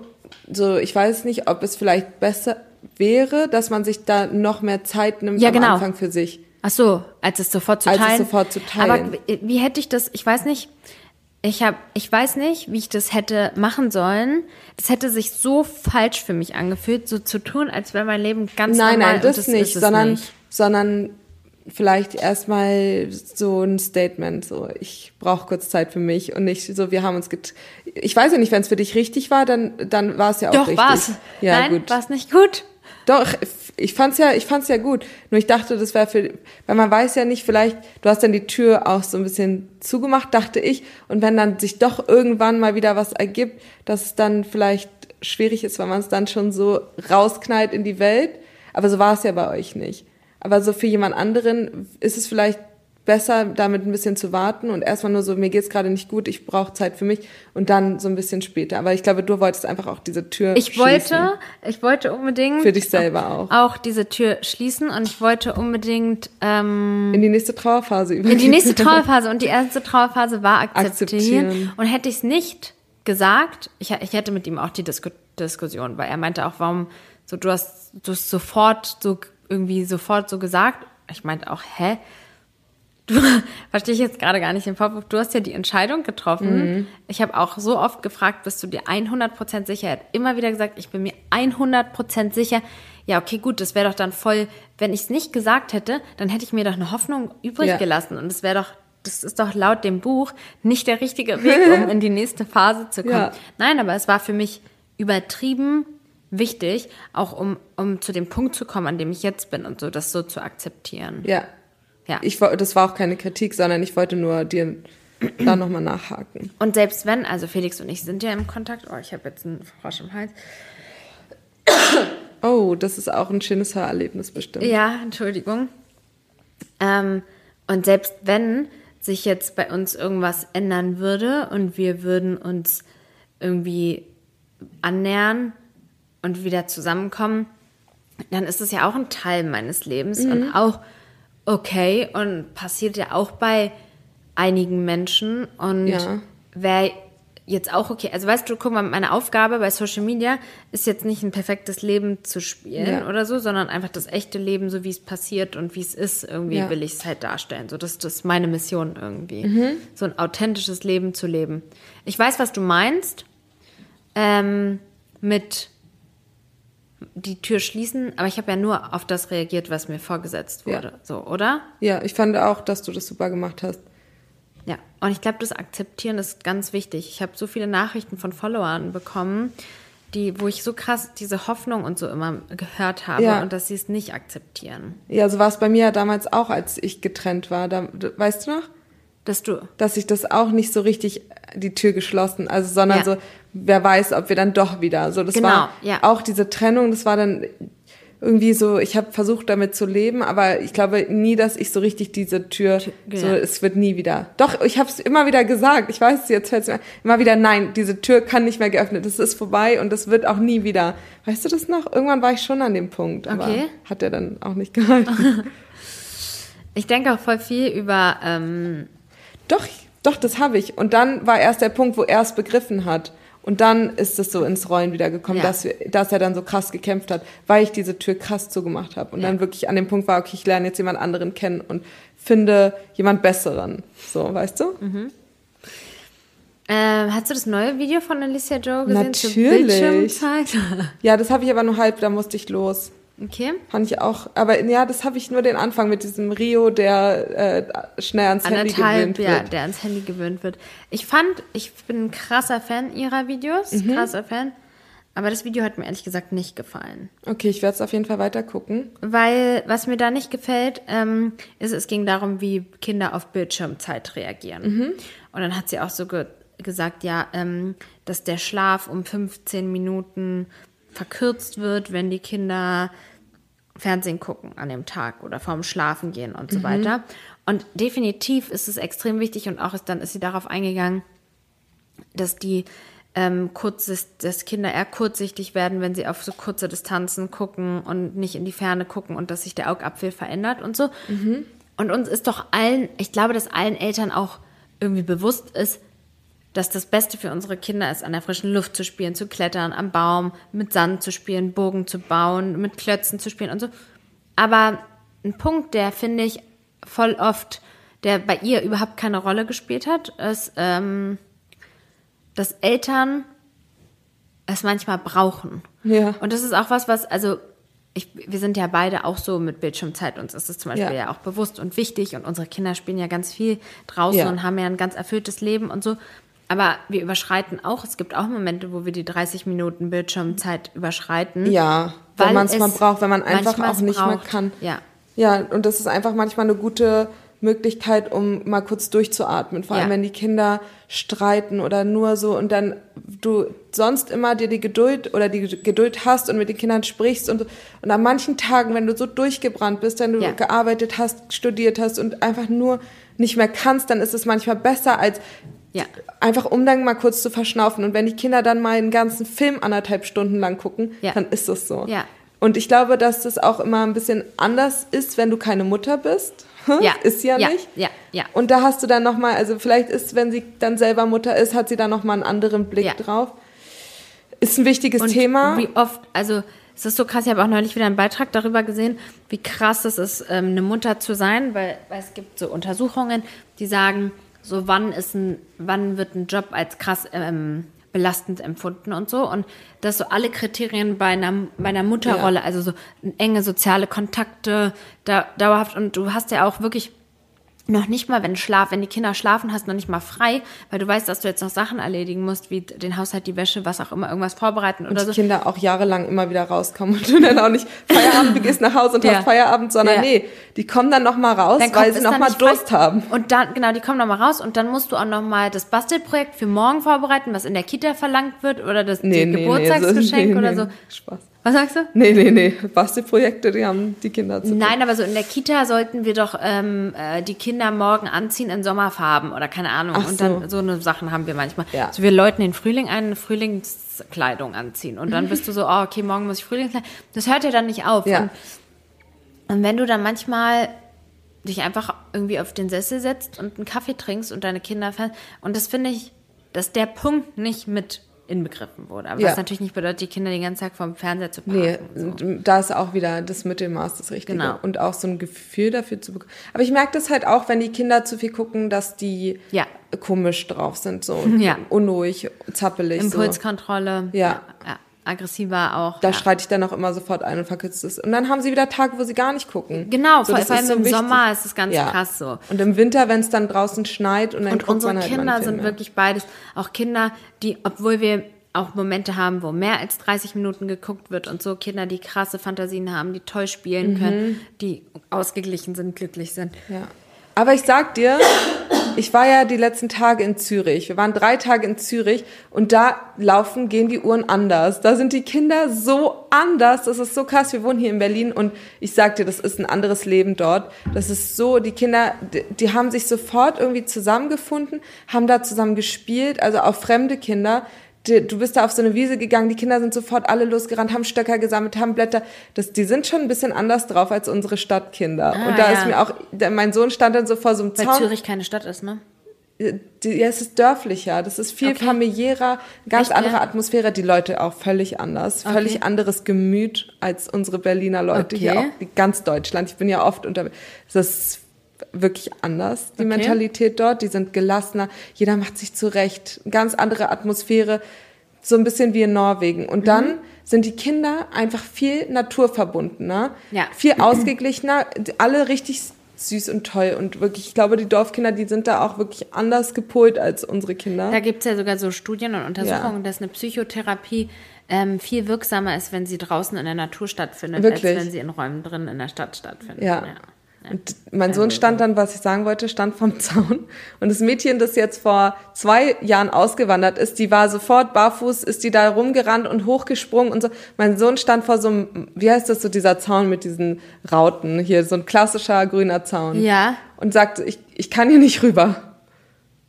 so, ich weiß nicht, ob es vielleicht besser wäre, dass man sich da noch mehr Zeit nimmt Ja, am genau. Anfang für sich. Ach so, als es sofort zu Als es teilen. sofort zu teilen. Aber wie hätte ich das, ich weiß nicht, ich habe, ich weiß nicht, wie ich das hätte machen sollen. Das hätte sich so falsch für mich angefühlt, so zu tun, als wäre mein Leben ganz Nein, normal. nein, das, und das nicht, ist es sondern, nicht. sondern vielleicht erstmal so ein Statement, so ich brauche kurz Zeit für mich und nicht so, wir haben uns get Ich weiß ja nicht, wenn es für dich richtig war, dann, dann war es ja auch Doch, richtig. war's. Ja, nein, gut. war's nicht gut. Doch, ich fand's ja, ich fand's ja gut. Nur ich dachte, das wäre für, weil man weiß ja nicht, vielleicht, du hast dann die Tür auch so ein bisschen zugemacht, dachte ich. Und wenn dann sich doch irgendwann mal wieder was ergibt, dass es dann vielleicht schwierig ist, weil man es dann schon so rausknallt in die Welt. Aber so war es ja bei euch nicht. Aber so für jemand anderen ist es vielleicht besser, damit ein bisschen zu warten und erstmal nur so, mir geht's gerade nicht gut, ich brauche Zeit für mich und dann so ein bisschen später. Aber ich glaube, du wolltest einfach auch diese Tür Ich schließen. wollte, ich wollte unbedingt Für dich selber auch. auch diese Tür schließen und ich wollte unbedingt ähm, in die nächste Trauerphase über in die nächste Trauerphase und die erste Trauerphase war akzeptieren. Akzeptieren. Und hätte ich es nicht gesagt, ich, ich hätte mit ihm auch die Disku Diskussion, weil er meinte auch, warum so du hast du hast sofort so irgendwie sofort so gesagt. Ich meinte auch, hä? Du verstehe ich jetzt gerade gar nicht den Vorwurf. Du hast ja die Entscheidung getroffen. Ich habe auch so oft gefragt, bist du dir 100% sicher? Er hat immer wieder gesagt, ich bin mir 100% sicher. Ja, okay, gut, das wäre doch dann voll, wenn ich es nicht gesagt hätte, dann hätte ich mir doch eine Hoffnung übrig Ja. gelassen. Und es wäre doch, das ist doch laut dem Buch nicht der richtige Weg, um in die nächste Phase zu kommen. Ja. Nein, aber es war für mich übertrieben wichtig, auch um, um zu dem Punkt zu kommen, an dem ich jetzt bin und so, das so zu akzeptieren. Ja. Ja. Ich, das war auch keine Kritik, sondern ich wollte nur dir da nochmal nachhaken. Und selbst wenn, also Felix und ich sind ja im Kontakt, oh, ich habe jetzt einen Frosch im Hals. Oh, das ist auch ein schönes Hörerlebnis bestimmt. Ja, Entschuldigung. Ähm, und selbst wenn sich jetzt bei uns irgendwas ändern würde und wir würden uns irgendwie annähern und wieder zusammenkommen, dann ist es ja auch ein Teil meines Lebens und auch okay und passiert ja auch bei einigen Menschen und Ja. wäre jetzt auch okay. Also weißt du, guck mal, meine Aufgabe bei Social Media ist jetzt nicht ein perfektes Leben zu spielen Ja. oder so, sondern einfach das echte Leben, so wie es passiert und wie es ist, irgendwie Ja. will ich es halt darstellen. So, das, das ist meine Mission irgendwie. Mhm. So ein authentisches Leben zu leben. Ich weiß, was du meinst ähm, mit die Tür schließen, aber ich habe ja nur auf das reagiert, was mir vorgesetzt wurde. Ja. So, oder? Ja, ich fand auch, dass du das super gemacht hast. Ja, und ich glaube, das Akzeptieren ist ganz wichtig. Ich habe so viele Nachrichten von Followern bekommen, die, wo ich so krass diese Hoffnung und so immer gehört habe Ja. und dass sie es nicht akzeptieren. Ja, so war es bei mir ja damals auch, als ich getrennt war. Da, weißt du noch? Dass du, Dass ich das auch nicht so richtig die Tür geschlossen, also sondern Ja. so, wer weiß, ob wir dann doch wieder. So, das Genau, war ja. auch diese Trennung, das war dann irgendwie so, ich habe versucht damit zu leben, aber ich glaube nie, dass ich so richtig diese Tür, ja. so es wird nie wieder. Doch, ich habe es immer wieder gesagt. Ich weiß, jetzt fällt mir immer wieder, nein, diese Tür kann nicht mehr geöffnet. Es ist vorbei und es wird auch nie wieder. Weißt du das noch? Irgendwann war ich schon an dem Punkt, aber Okay. hat er dann auch nicht gehalten. ich denke auch voll viel über, ähm, Doch, doch, das habe ich. Und dann war erst der Punkt, wo er es begriffen hat. Und dann ist es so ins Rollen wieder gekommen, Ja. dass, wir, dass er dann so krass gekämpft hat, weil ich diese Tür krass zugemacht habe. Und Ja. dann wirklich an dem Punkt war, okay, ich lerne jetzt jemand anderen kennen und finde jemand Besseren. So, weißt du? Mhm. äh, hast du das neue Video von Alicia Joe gesehen Natürlich. Ja, das habe ich aber nur halb, da musste ich los. Okay. Fand ich auch. Aber ja, das habe ich nur den Anfang mit diesem Rio, der äh, schnell ans Handy Anderthalb, gewöhnt ja, wird. der ans Handy gewöhnt wird. Ich fand, ich bin ein krasser Fan ihrer Videos, Mhm. krasser Fan. Aber das Video hat mir ehrlich gesagt nicht gefallen. Okay, ich werde es auf jeden Fall weiter gucken. Weil, was mir da nicht gefällt, ähm, ist, es ging darum, wie Kinder auf Bildschirmzeit reagieren. Mhm. Und dann hat sie auch so ge gesagt, ja, ähm, dass der Schlaf um 15 Minuten verkürzt wird, wenn die Kinder Fernsehen gucken an dem Tag oder vorm Schlafen gehen und Mhm. so weiter. Und definitiv ist es extrem wichtig und auch ist, dann ist sie darauf eingegangen, dass die ähm, kurz, dass Kinder eher kurzsichtig werden, wenn sie auf so kurze Distanzen gucken und nicht in die Ferne gucken und dass sich der Augapfel verändert und so. Und uns ist doch allen, ich glaube, dass allen Eltern auch irgendwie bewusst ist, dass das Beste für unsere Kinder ist, an der frischen Luft zu spielen, zu klettern, am Baum, mit Sand zu spielen, Bogen zu bauen, mit Klötzen zu spielen und so. Aber ein Punkt, der finde ich voll oft, der bei ihr überhaupt keine Rolle gespielt hat, ist, ähm, dass Eltern es manchmal brauchen. Ja. Und das ist auch was, was, also ich, wir sind ja beide auch so mit Bildschirmzeit. Uns ist es zum Beispiel ja. Ja. auch bewusst und wichtig. Und unsere Kinder spielen ja ganz viel draußen Ja. und haben ja ein ganz erfülltes Leben und so. Aber wir überschreiten auch, es gibt auch Momente, wo wir die 30 Minuten Bildschirmzeit überschreiten. Ja, Weil wenn man es mal braucht, wenn man einfach auch nicht mehr braucht. kann. Ja. Ja, und das ist einfach manchmal eine gute Möglichkeit, um mal kurz durchzuatmen. Vor allem, Ja. wenn die Kinder streiten oder nur so und dann du sonst immer dir die Geduld oder die Geduld hast und mit den Kindern sprichst und, und an manchen Tagen, wenn du so durchgebrannt bist, wenn du Ja. gearbeitet hast, studiert hast und einfach nur nicht mehr kannst, dann ist es manchmal besser als Ja. einfach um dann mal kurz zu verschnaufen. Und wenn die Kinder dann mal einen ganzen Film anderthalb Stunden lang gucken, Ja. dann ist es so. Ja. Und ich glaube, dass das auch immer ein bisschen anders ist, wenn du keine Mutter bist. Ja. Ist sie ja, Ja, nicht. ja, ja. Und da hast du dann noch mal, also vielleicht ist, wenn sie dann selber Mutter ist, hat sie da noch mal einen anderen Blick Ja. drauf. Ist ein wichtiges Und Thema. Wie oft, also es ist so krass, ich habe auch neulich wieder einen Beitrag darüber gesehen, wie krass es ist, ähm, eine Mutter zu sein, weil, weil es gibt so Untersuchungen, die sagen, so wann ist ein, wann wird ein Job als krass ähm, belastend empfunden und so. Und dass so alle Kriterien bei einer, bei einer Mutterrolle, also so enge soziale Kontakte, da, dauerhaft, und du hast ja auch wirklich noch nicht mal, wenn Schlaf, wenn die Kinder schlafen, hast du noch nicht mal frei, weil du weißt, dass du jetzt noch Sachen erledigen musst, wie den Haushalt, die Wäsche, was auch immer, irgendwas vorbereiten und oder die so. Kinder auch jahrelang immer wieder rauskommen und du dann auch nicht Feierabend, du gehst nach Hause und Ja. hast Feierabend, sondern Ja. nee, die kommen dann noch mal raus, Dein weil Kopf sie noch mal frei. Durst haben. Und dann, genau, die kommen nochmal raus und dann musst du auch nochmal das Bastelprojekt für morgen vorbereiten, was in der Kita verlangt wird oder das die Geburtstagsgeschenk nee, oder nee, so. Spaß. Was sagst du? Nee, nee, nee. Bastelprojekte, die haben die Kinder zu tun. Nein, aber so in der Kita sollten wir doch ähm, äh, die Kinder morgen anziehen in Sommerfarben oder keine Ahnung. Ach und so. dann so eine Sachen haben wir manchmal. Ja. Also wir läuten den Frühling ein, eine Frühlingskleidung anziehen. Und dann bist du so, oh, okay, morgen muss ich Frühlingskleidung. Das hört ja dann nicht auf. Ja. Und, und wenn du dann manchmal dich einfach irgendwie auf den Sessel setzt und einen Kaffee trinkst und deine Kinder fährst, und das finde ich, dass der Punkt nicht mit inbegriffen wurde. Aber Ja. was natürlich nicht bedeutet, die Kinder den ganzen Tag vorm Fernseher zu parken. Nee, so. da ist auch wieder das Mittelmaß das Richtige. Genau. Und auch so ein Gefühl dafür zu bekommen. Aber ich merke das halt auch, wenn die Kinder zu viel gucken, dass die Ja. komisch drauf sind, so Ja. unruhig, zappelig. So. Impulskontrolle. Ja. ja. Aggressiver auch. Da ja. schreite ich dann auch immer sofort ein und verkürze es. Und dann haben sie wieder Tage, wo sie gar nicht gucken. Genau, So, vor, das vor allem ist so im wichtig. Sommer ist es ganz Ja. krass so. Und im Winter, wenn es dann draußen schneit und dann Und guckt unsere man halt Kinder sind mehr. wirklich beides. Auch Kinder, die, obwohl wir auch Momente haben, wo mehr als 30 Minuten geguckt wird und so Kinder, die krasse Fantasien haben, die toll spielen Mhm. können, die ausgeglichen sind, glücklich sind. Ja. Aber ich sag dir, ich war ja die letzten Tage in Zürich. Wir waren drei Tage in Zürich und da laufen, gehen die Uhren anders. Da sind die Kinder so anders. Das ist so krass. Wir wohnen hier in Berlin und ich sag dir, das ist ein anderes Leben dort. Das ist so, die Kinder, die, die haben sich sofort irgendwie zusammengefunden, haben da zusammen gespielt, also auch fremde Kinder. Du bist da auf so eine Wiese gegangen, die Kinder sind sofort alle losgerannt, haben Stöcker gesammelt, haben Blätter. Das, die sind schon ein bisschen anders drauf als unsere Stadtkinder. Ah, und da ja. ist mir auch, mein Sohn stand dann so vor so einem Weil Zaun. Zürich keine Stadt ist, ne? Die, ja, es ist dörflicher, das ist viel Okay. familiärer, ganz Echt, andere ja? Atmosphäre, die Leute auch völlig anders, völlig anderes Gemüt als unsere Berliner Leute hier, Okay. auch die- ganz Deutschland. Ich bin ja oft unter, das ist wirklich anders, die Okay. Mentalität dort, die sind gelassener, jeder macht sich zurecht, ganz andere Atmosphäre, so ein bisschen wie in Norwegen. Mhm. Und dann sind die Kinder einfach viel naturverbundener, Ja. viel ausgeglichener, alle richtig süß und toll und wirklich, ich glaube, die Dorfkinder, die sind da auch wirklich anders gepolt als unsere Kinder. Da gibt es ja sogar so Studien und Untersuchungen, dass eine Psychotherapie ähm, viel wirksamer ist, wenn sie draußen in der Natur stattfindet, Wirklich? als wenn sie in Räumen drin in der Stadt stattfindet. Ja. Und mein Sohn stand dann, was ich sagen wollte, stand vom Zaun. Und das Mädchen, das jetzt vor zwei Jahren ausgewandert ist, die war sofort barfuß, ist die da rumgerannt und hochgesprungen und so. Mein Sohn stand vor so einem, wie heißt das so, dieser Zaun mit diesen Rauten, hier so ein klassischer grüner Zaun. Ja. Und sagt, ich, ich kann hier nicht rüber.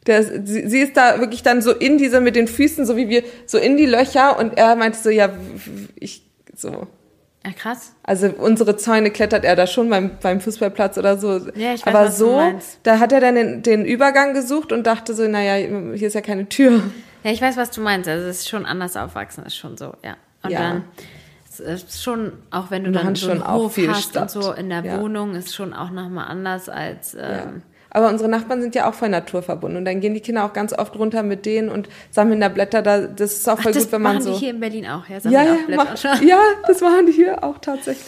Der sie, sie ist da wirklich dann so in diese, mit den Füßen, so wie wir, so in die Löcher und er meinte so, ja, ich, so. Ja, krass. Also unsere Zäune klettert er da schon beim, beim Fußballplatz oder so. Ja, ich weiß, Aber was du so, meinst. da hat er dann den, den Übergang gesucht und dachte so, naja, hier ist ja keine Tür. Ja, ich weiß, was du meinst. Also es ist schon anders aufwachsen, ist schon so, ja. Und Ja. dann es ist schon, auch wenn du dann machen so einen schon auch Hof viel hast und Stadt. so in der Ja. Wohnung, ist schon auch nochmal anders als ähm, Ja. Aber unsere Nachbarn sind ja auch voll naturverbunden. Und dann gehen die Kinder auch ganz oft runter mit denen und sammeln da Blätter. Da, das ist auch voll das gut, wenn man machen so. die hier in Berlin auch, ja, ja, sammeln ja, auch Blätter. mach, ja, das machen die hier auch tatsächlich.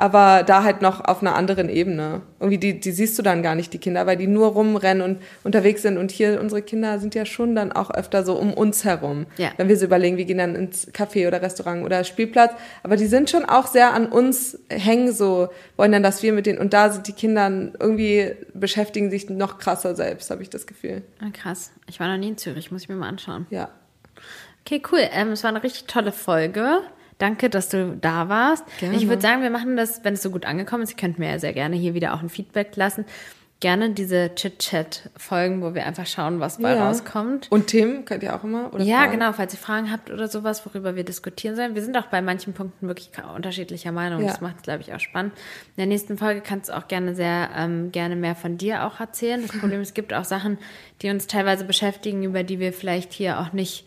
Aber da halt noch auf einer anderen Ebene. Irgendwie, die, die siehst du dann gar nicht, die Kinder, weil die nur rumrennen und unterwegs sind. Und hier, unsere Kinder sind ja schon dann auch öfter so um uns herum. Ja. Wenn wir so überlegen, wir gehen dann ins Café oder Restaurant oder Spielplatz. Aber die sind schon auch sehr an uns hängen, so, wollen dann, dass wir mit denen, und da sind die Kinder irgendwie, beschäftigen sich noch krasser selbst, habe ich das Gefühl. Ah, krass. Ich war noch nie in Zürich, muss ich mir mal anschauen. Ja. Okay, cool. Ähm, es war eine richtig tolle Folge. Danke, dass du da warst. Gerne. Ich würde sagen, wir machen das, wenn es so gut angekommen ist. Ihr könnt mir ja sehr gerne hier wieder auch ein Feedback lassen. Gerne diese Chit-Chat-Folgen, wo wir einfach schauen, was bei ja. rauskommt. Und Themen könnt ihr auch immer? Oder Ja, Fragen? genau, falls ihr Fragen habt oder sowas, worüber wir diskutieren sollen. Wir sind auch bei manchen Punkten wirklich unterschiedlicher Meinung. Ja. Das macht es, glaube ich, auch spannend. In der nächsten Folge kannst du auch gerne sehr ähm, gerne mehr von dir auch erzählen. Das Problem ist, es gibt auch Sachen, die uns teilweise beschäftigen, über die wir vielleicht hier auch nicht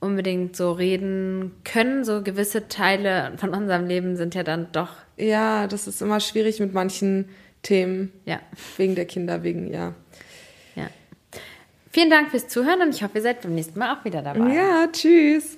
unbedingt so reden können. So gewisse Teile von unserem Leben sind ja dann doch, Ja, das ist immer schwierig mit manchen Themen. ja, Wegen der Kinder, wegen, ja. ja. Vielen Dank fürs Zuhören und ich hoffe, ihr seid beim nächsten Mal auch wieder dabei. Ja, tschüss.